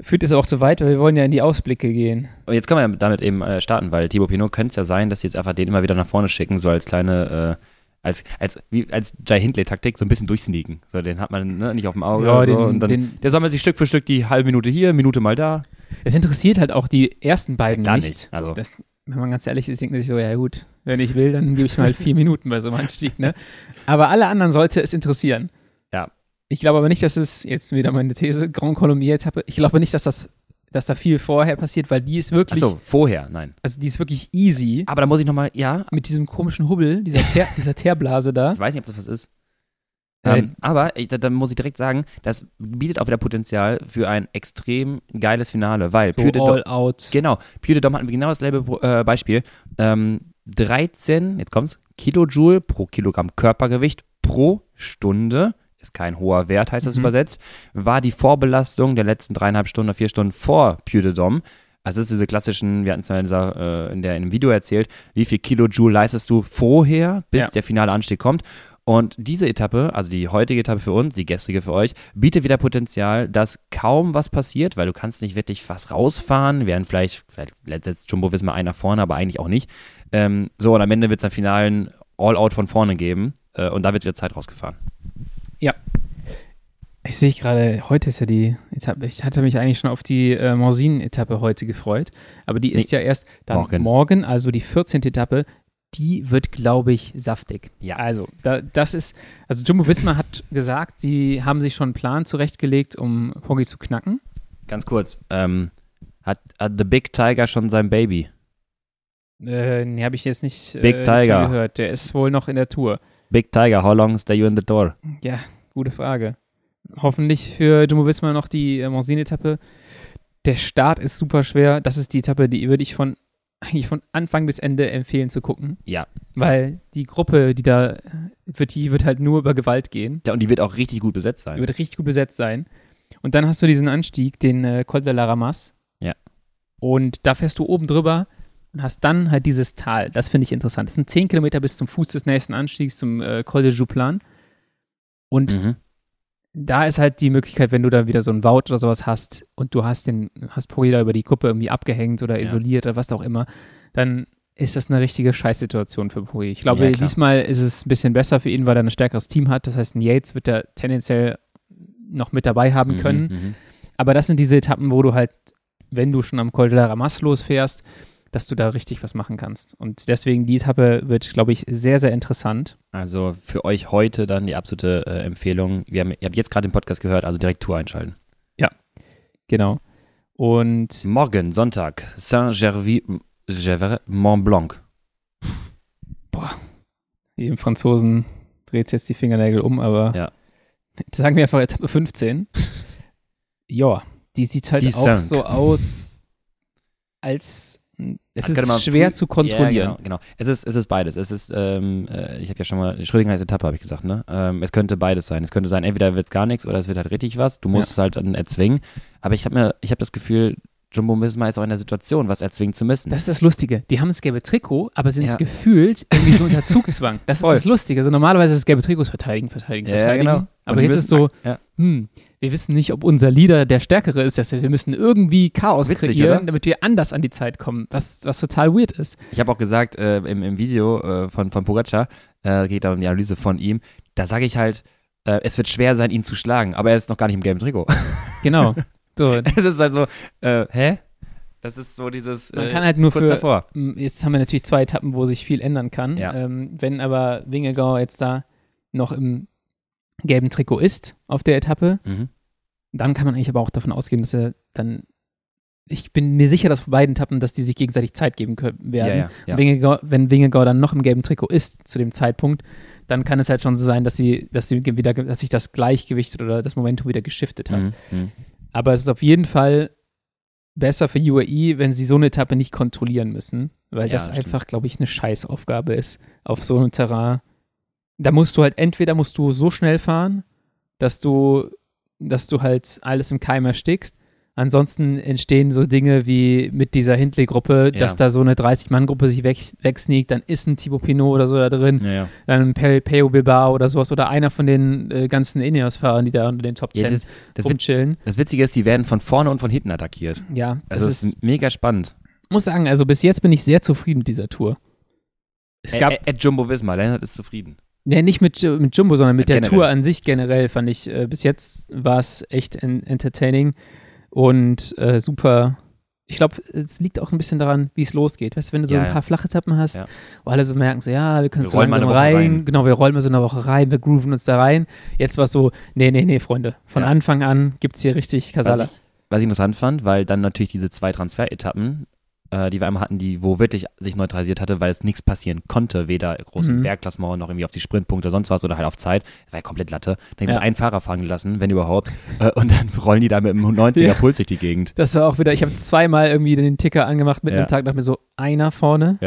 Führt es auch so weit, weil wir wollen ja in die Ausblicke gehen. Und jetzt können wir ja damit eben äh, starten, weil Thibaut Pinot könnte es ja sein, dass sie jetzt einfach den immer wieder nach vorne schicken, so als kleine, äh, als, als, wie, als Jai Hindley-Taktik, so ein bisschen durchsneaken. So, den hat man ne, nicht auf dem Auge Ja, so. den- und dann, den- der sammelt sich Stück für Stück die halbe Minute hier, Minute mal da. Es interessiert halt auch die ersten beiden Klar nicht. nicht. Also, Das, wenn man ganz ehrlich ist, denkt man sich so, ja gut, wenn ich will, dann gebe ich mal halt vier Minuten bei so einem Anstieg, ne? Aber alle anderen sollte es interessieren. Ja. Ich glaube aber nicht, dass es, jetzt wieder meine These, Grand Colombier-Etappe, ich glaube nicht, dass das, dass da viel vorher passiert, weil die ist wirklich, achso, vorher, nein. also die ist wirklich easy. Aber da muss ich nochmal, ja, Mit diesem komischen Hubbel, dieser, Teer, dieser Teerblase da. ich weiß nicht, ob das was ist. Äh, Ähm, aber ich, da, da muss ich direkt sagen, das bietet auch wieder Potenzial für ein extrem geiles Finale, weil So Pure all out. genau, Pure Dom hat genau dasselbe äh, Beispiel. Ähm, 13, jetzt kommt's, Kilojoule pro Kilogramm Körpergewicht pro Stunde, ist kein hoher Wert, heißt das Mhm. übersetzt, war die Vorbelastung der letzten dreieinhalb Stunden oder vier Stunden vor Pure Dom. Also es ist diese klassischen, wir hatten es in, dieser, äh, in, der, in dem Video erzählt, wie viel Kilojoule leistest du vorher, bis Ja. der finale Anstieg kommt. Und diese Etappe, also die heutige Etappe für uns, die gestrige für euch, bietet wieder Potenzial, dass kaum was passiert, weil du kannst nicht wirklich was rausfahren, während vielleicht, vielleicht setzt Jumbo wissen wir einer vorne, aber eigentlich auch nicht. Ähm, so, und am Ende wird es einen finalen All-Out von vorne geben äh, und da wird wieder Zeit rausgefahren. Ich sehe gerade, heute ist ja die Etappe. Ich hatte mich eigentlich schon auf die äh, Morsin-Etappe heute gefreut. Aber die ist ja erst dann morgen. morgen. also die 14. Etappe. Die wird, glaube ich, saftig. Ja. Also, da, das ist, also Jumbo Wismar hat gesagt, sie haben sich schon einen Plan zurechtgelegt, um Poggi zu knacken. Ganz kurz, ähm, hat, hat The Big Tiger schon sein Baby? Äh, nee, habe ich jetzt nicht, Big äh, nicht Tiger. gehört. Der ist wohl noch in der Tour. Big Tiger, how long stay you in the door? Ja, gute Frage. Hoffentlich für Jumbo Visma noch die äh, Monsin-Etappe. Der Start ist super schwer. Das ist die Etappe, die würde ich von eigentlich von Anfang bis Ende empfehlen zu gucken. Ja. Weil die Gruppe, die da wird, die wird halt nur über Gewalt gehen. Ja, und die wird auch richtig gut besetzt Die sein. wird richtig gut besetzt sein. Und dann hast du diesen Anstieg, den äh, Col de la Ramas. Ja. Und da fährst du oben drüber und hast dann halt dieses Tal. Das finde ich interessant. Das sind 10 Kilometer bis zum Fuß des nächsten Anstiegs, zum äh, Col de Jouplan. Und Mhm. Da ist halt die Möglichkeit, wenn du da wieder so ein Wout oder sowas hast und du hast den, hast Pogacar über die Kuppe irgendwie abgehängt oder Ja. isoliert oder was auch immer, dann ist das eine richtige Scheißsituation für Pogacar. Ich glaube, Ja, diesmal ist es ein bisschen besser für ihn, weil er ein stärkeres Team hat. Das heißt, ein Yates wird er tendenziell noch mit dabei haben Mhm, können. mhm. Aber das sind diese Etappen, wo du halt, wenn du schon am Col de la Ramas losfährst, dass du da richtig was machen kannst. Und deswegen, die Etappe wird, glaube ich, sehr, sehr interessant. Also für euch heute dann die absolute äh, Empfehlung. Wir haben, ihr habt jetzt gerade den Podcast gehört, also direkt Tour einschalten. Genau. Und Morgen, Sonntag, Saint-Gervais, Gervais, Mont Blanc. Jedem Franzosen dreht jetzt die Fingernägel um, aber Ja. sagen wir einfach Etappe 15. ja, die sieht halt Die auch Sank. so aus, als es könnte man ist schwer zu kontrollieren. Ja, genau, genau. Es ist, es ist beides. Es ist, ähm, äh, ich habe ja schon mal, Schrödinger ist Etappe, habe ich gesagt, ne? Ähm, es könnte beides sein. Es könnte sein, entweder wird es gar nichts oder es wird halt richtig was. Du musst es halt dann erzwingen. Aber ich habe mir, ich habe das Gefühl, Jumbo Visma ist auch in der Situation, was erzwingen zu müssen. Das ist das Lustige. Die haben das gelbe Trikot, aber sind Ja. gefühlt irgendwie so unter Zugzwang. Das ist das Lustige. Also normalerweise ist das gelbe Trikot ist verteidigen, verteidigen, Ja, verteidigen. genau. Aber jetzt ist so, müssen- ja. hm, wir wissen nicht, ob unser Leader der Stärkere ist. Das heißt, wir müssen irgendwie Chaos Witzig, kreieren, oder? damit wir anders an die Zeit kommen. Was, was total weird ist. Ich habe auch gesagt äh, im, im Video äh, von, von Pogacar, äh, geht da um die Analyse von ihm, da sage ich halt, äh, es wird schwer sein, ihn zu schlagen, aber er ist noch gar nicht im gelben Trikot. Genau. So, es ist halt so, äh, hä? Das ist so dieses man äh, kann halt nur kurz für, davor. Jetzt haben wir natürlich zwei Etappen, wo sich viel ändern kann. Ja. Ähm, wenn aber Wingegau jetzt da noch im gelben Trikot ist auf der Etappe, Mhm. dann kann man eigentlich aber auch davon ausgehen, dass er dann. Ich bin mir sicher, dass auf beiden Etappen, dass die sich gegenseitig Zeit geben können, werden. Ja, ja, ja. Wingegau, wenn Wingegau dann noch im gelben Trikot ist zu dem Zeitpunkt, dann kann es halt schon so sein, dass sie, dass sie wieder, dass sich das Gleichgewicht oder das Momentum wieder geschiftet hat. Mhm. Aber es ist auf jeden Fall besser für UAE, wenn sie so eine Etappe nicht kontrollieren müssen, weil Ja, das das stimmt. einfach, glaube ich, eine Scheißaufgabe ist auf so einem Terrain. Da musst du halt entweder musst du so schnell fahren, dass du, dass du halt alles im Keim erstickst. Ansonsten entstehen so Dinge wie mit dieser Hindley-Gruppe, Ja. dass da so eine 30-Mann-Gruppe sich weg, wegsneakt, dann ist ein Thibaut Pinot oder so da drin, Ja, ja. dann ein Pe Peo Bilbao oder sowas oder einer von den äh, ganzen Ineos-Fahrern, die da unter den Top Ja, 10 das, das, rumchillen. das Witzige ist, die werden von vorne und von hinten attackiert. Ja, Also das es ist mega spannend. muss sagen, also bis jetzt bin ich sehr zufrieden mit dieser Tour. Es gab, Ä- Ä- Ed Jumbo Visma, Lennart ist zufrieden. ne, nicht mit, mit Jumbo, sondern mit Ja, der generell. Tour an sich generell fand ich, äh, bis jetzt war es echt en entertaining und äh, super. Ich glaube, es liegt auch ein bisschen daran, wie es losgeht. Weißt du, wenn du so Ja, ein ja. paar flache Etappen hast, Ja. wo alle so merken, so, ja, wir können Wir so langsam eine rein. Woche rein. Genau, wir rollen mal so eine Woche rein, wir grooven uns da rein. Jetzt war es so, nee, nee, nee, Freunde. Von Ja. Anfang an gibt es hier richtig Was Kasala. ich, was ich interessant fand, weil dann natürlich diese zwei Transferetappen, äh, die wir einmal hatten, die, wo wirklich sich neutralisiert hatte, weil es nichts passieren konnte, weder großen Mhm. Bergklassement noch irgendwie auf die Sprintpunkte, sonst was oder halt auf Zeit, war ja komplett Latte. Dann Ja. wird ein Fahrer fahren gelassen, wenn überhaupt, äh, und dann rollen die da mit dem 90er Ja. Puls durch die Gegend. Das war auch wieder, ich habe zweimal irgendwie den Ticker angemacht mit Ja. einem Tag, dachte mir so, einer vorne.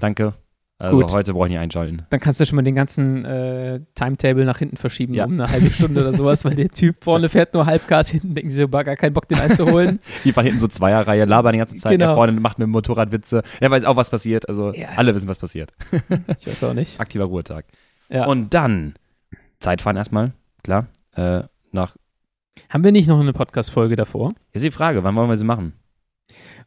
Danke. Also Gut. heute brauche ich nicht einschalten. Dann kannst du schon mal den ganzen äh, Timetable nach hinten verschieben, Ja. um eine halbe Stunde oder sowas, weil der Typ vorne fährt nur Halbgas, hinten denken sie so, gar keinen Bock, den einzuholen. Die fahren hinten so Zweierreihe, labern die ganze Zeit, Genau. er vorne macht mit dem Motorrad Witze. Er weiß auch, was passiert. Also Ja. alle wissen, was passiert. ich weiß auch nicht. Aktiver Ruhetag. Ja. Und dann Zeitfahren erstmal, klar. Äh, nach, Haben wir nicht noch eine Podcast-Folge davor? ist die Frage, wann wollen wir sie machen?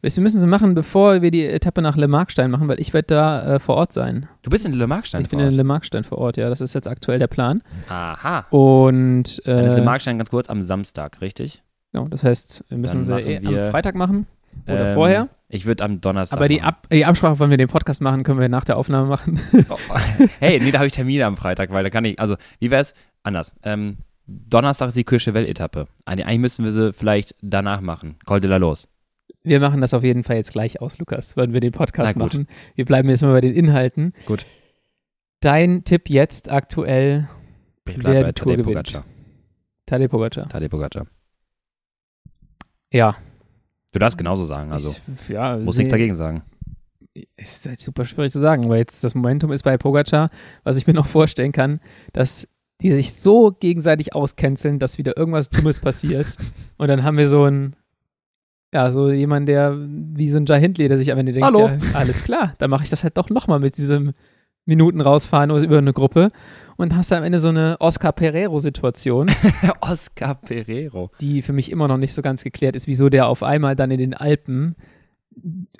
Wir müssen sie machen, bevor wir die Etappe nach Le Markstein machen, weil ich werde da äh, vor Ort sein. Du bist in Le Markstein ich bin Ort. in Le Markstein vor Ort, ja. Das ist jetzt aktuell der Plan. Aha. Und äh, Dann ist Le Markstein ganz kurz am Samstag, richtig? genau, das heißt, wir müssen sie eh am Freitag machen oder Ähm, vorher. Ich würde am Donnerstag. Aber die. Ab die Absprache, wann wir den Podcast machen, können wir nach der Aufnahme machen. Oh, hey, nee, da habe ich Termine am Freitag, weil da kann ich, also, wie wär's? Anders. Ähm, Donnerstag ist die Courchevel-Etappe. Eigentlich eigentlich müssen wir sie vielleicht danach machen. Col de la Los. Wir machen das auf jeden Fall jetzt gleich aus, Lukas, wenn wir den Podcast machen. Wir bleiben jetzt mal bei den Inhalten. Gut. Dein Tipp jetzt aktuell, Ich Wer die bei Tour Tadej gewinnt. Pogacar. Tadej Pogacar. Tadej Pogacar. Ja. Du darfst genauso sagen, also ich, ja, muss nichts dagegen sagen. Ist halt super schwierig zu sagen, weil jetzt das Momentum ist bei Pogacar, was ich mir noch vorstellen kann, dass die sich so gegenseitig auscanceln, dass wieder irgendwas Dummes passiert. Und dann haben wir so einen, ja, so jemand, der wie so ein Jai Hindley, der sich am Ende denkt, Hallo. ja, alles klar, dann mache ich das halt doch nochmal mit diesem Minuten rausfahren oder über eine Gruppe und hast am Ende so eine Oscar Pereiro-Situation, Oscar Pereiro. die für mich immer noch nicht so ganz geklärt ist, wieso der auf einmal dann in den Alpen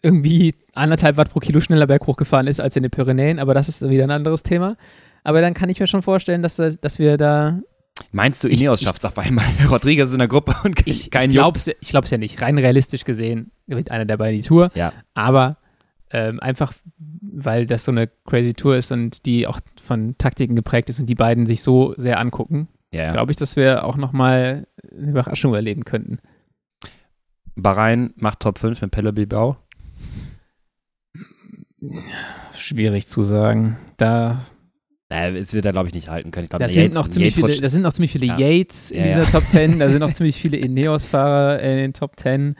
irgendwie anderthalb Watt pro Kilo schneller berghoch gefahren ist als in den Pyrenäen, aber das ist wieder ein anderes Thema. Aber dann kann ich mir schon vorstellen, dass, dass wir da. Meinst du, Ineos schafft es auf einmal? Rodriguez ist in der Gruppe und kriegt Ich, ich Juck. glaub's, ich glaub's ja nicht. Rein realistisch gesehen gewinnt einer der beiden die Tour, Ja, aber ähm, einfach, weil das so eine crazy Tour ist und die auch von Taktiken geprägt ist und die beiden sich so sehr angucken, ja, ja. glaube ich, dass wir auch nochmal eine Überraschung erleben könnten. Bahrain macht Top 5 mit Pelle Bilbao. Schwierig zu sagen. Da Naja, es wird er, glaube ich, nicht halten können. Ich glaube, Da der sind, Yates- noch ziemlich Yates viele, rutscht- da sind noch ziemlich viele Ja. Yates in Ja, dieser ja. Top 10, da sind noch ziemlich viele Ineos-Fahrer in den Top 10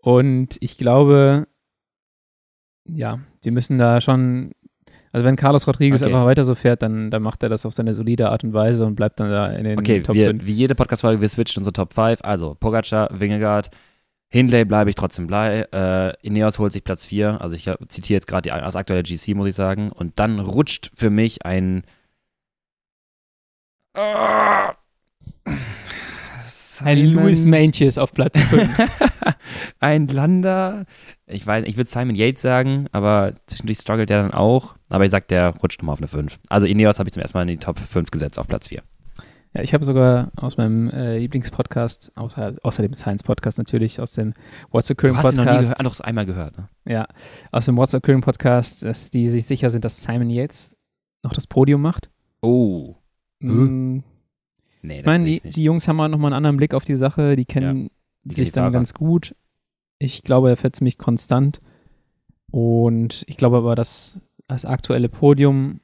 und ich glaube, ja, wir müssen da schon, also wenn Carlos Rodriguez Okay. einfach weiter so fährt, dann, dann macht er das auf seine solide Art und Weise und bleibt dann da in den Okay, Top wir, 5. wie jede Podcast-Folge, wir switchen unsere Top 5. Also, Pogacar, Wingegaard, Hindley bleibe ich trotzdem blei. Äh, Ineos holt sich Platz 4. Also, ich zitiere jetzt gerade die- das aktuelle GC, muss ich sagen. Und dann rutscht für mich ein. Ah! Ein Louis Manches auf Platz 5. ein Lander. Ich weiß, ich würde Simon Yates sagen, aber zwischendurch struggelt der dann auch. Aber ich sag, der rutscht nochmal auf eine 5. Also Ineos habe ich zum ersten Mal in die Top 5 gesetzt auf Platz 4. ja, ich habe sogar aus meinem äh, Lieblingspodcast, außer, außer dem Science-Podcast natürlich, aus dem What's Du Occurring hast ihn noch nie Podcast. gehört, doch einmal gehört, ne? Ja, aus dem What's Occurring Podcast, dass die sich sicher sind, dass Simon Yates noch das Podium macht. Oh. Mm, Nee, Ich das meine, sehe die, ich die Jungs haben auch nochmal einen anderen Blick auf die Sache, die kennen Die sich dann ganz gut. Ich glaube, er fährt ziemlich konstant. Und ich glaube aber, dass das aktuelle Podium,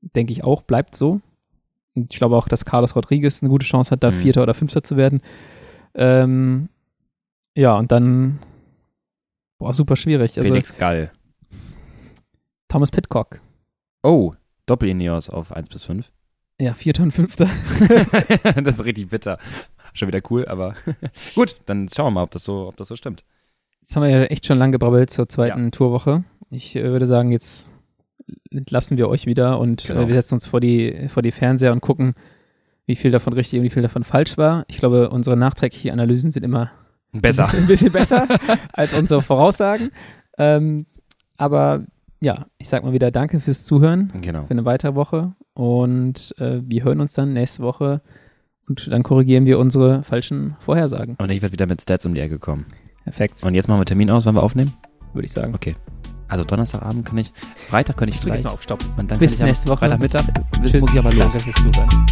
denke ich auch, bleibt so. Ich glaube auch, dass Carlos Rodriguez eine gute Chance hat, da Mhm. Vierter oder Fünfter zu werden. Ähm, ja, und dann, boah, super schwierig. Also Felix Gall. Thomas Pitcock. Oh, Doppel-Ineos auf 1 bis 5. Ja, Vierter und Fünfter. das war richtig bitter. Schon wieder cool, aber gut, dann schauen wir mal, ob das so, ob das so stimmt. Jetzt haben wir ja echt schon lange gebrabbelt zur zweiten Tourwoche. Ich äh, würde sagen, jetzt entlassen wir euch wieder und Genau. äh, wir setzen uns vor die, vor die Fernseher und gucken, wie viel davon richtig und wie viel davon falsch war. Ich glaube, unsere nachträglichen Analysen sind immer Besser. ein bisschen besser als unsere Voraussagen. Ähm, aber ja, ich sag mal wieder Danke fürs Zuhören genau. für eine weitere Woche und äh, wir hören uns dann nächste Woche und dann korrigieren wir unsere falschen Vorhersagen. Und ich werde wieder mit Stats um die Ecke kommen. Perfekt, Und jetzt machen wir Termin aus, wann wir aufnehmen? würde ich sagen. Okay. Also Donnerstagabend kann ich, Freitag könnte ich Ich drücke jetzt mal auf Stopp. Und dann Bis nächste Woche. Freitagmittag. Tschüss. Muss ich aber los. Danke fürs Zuhören.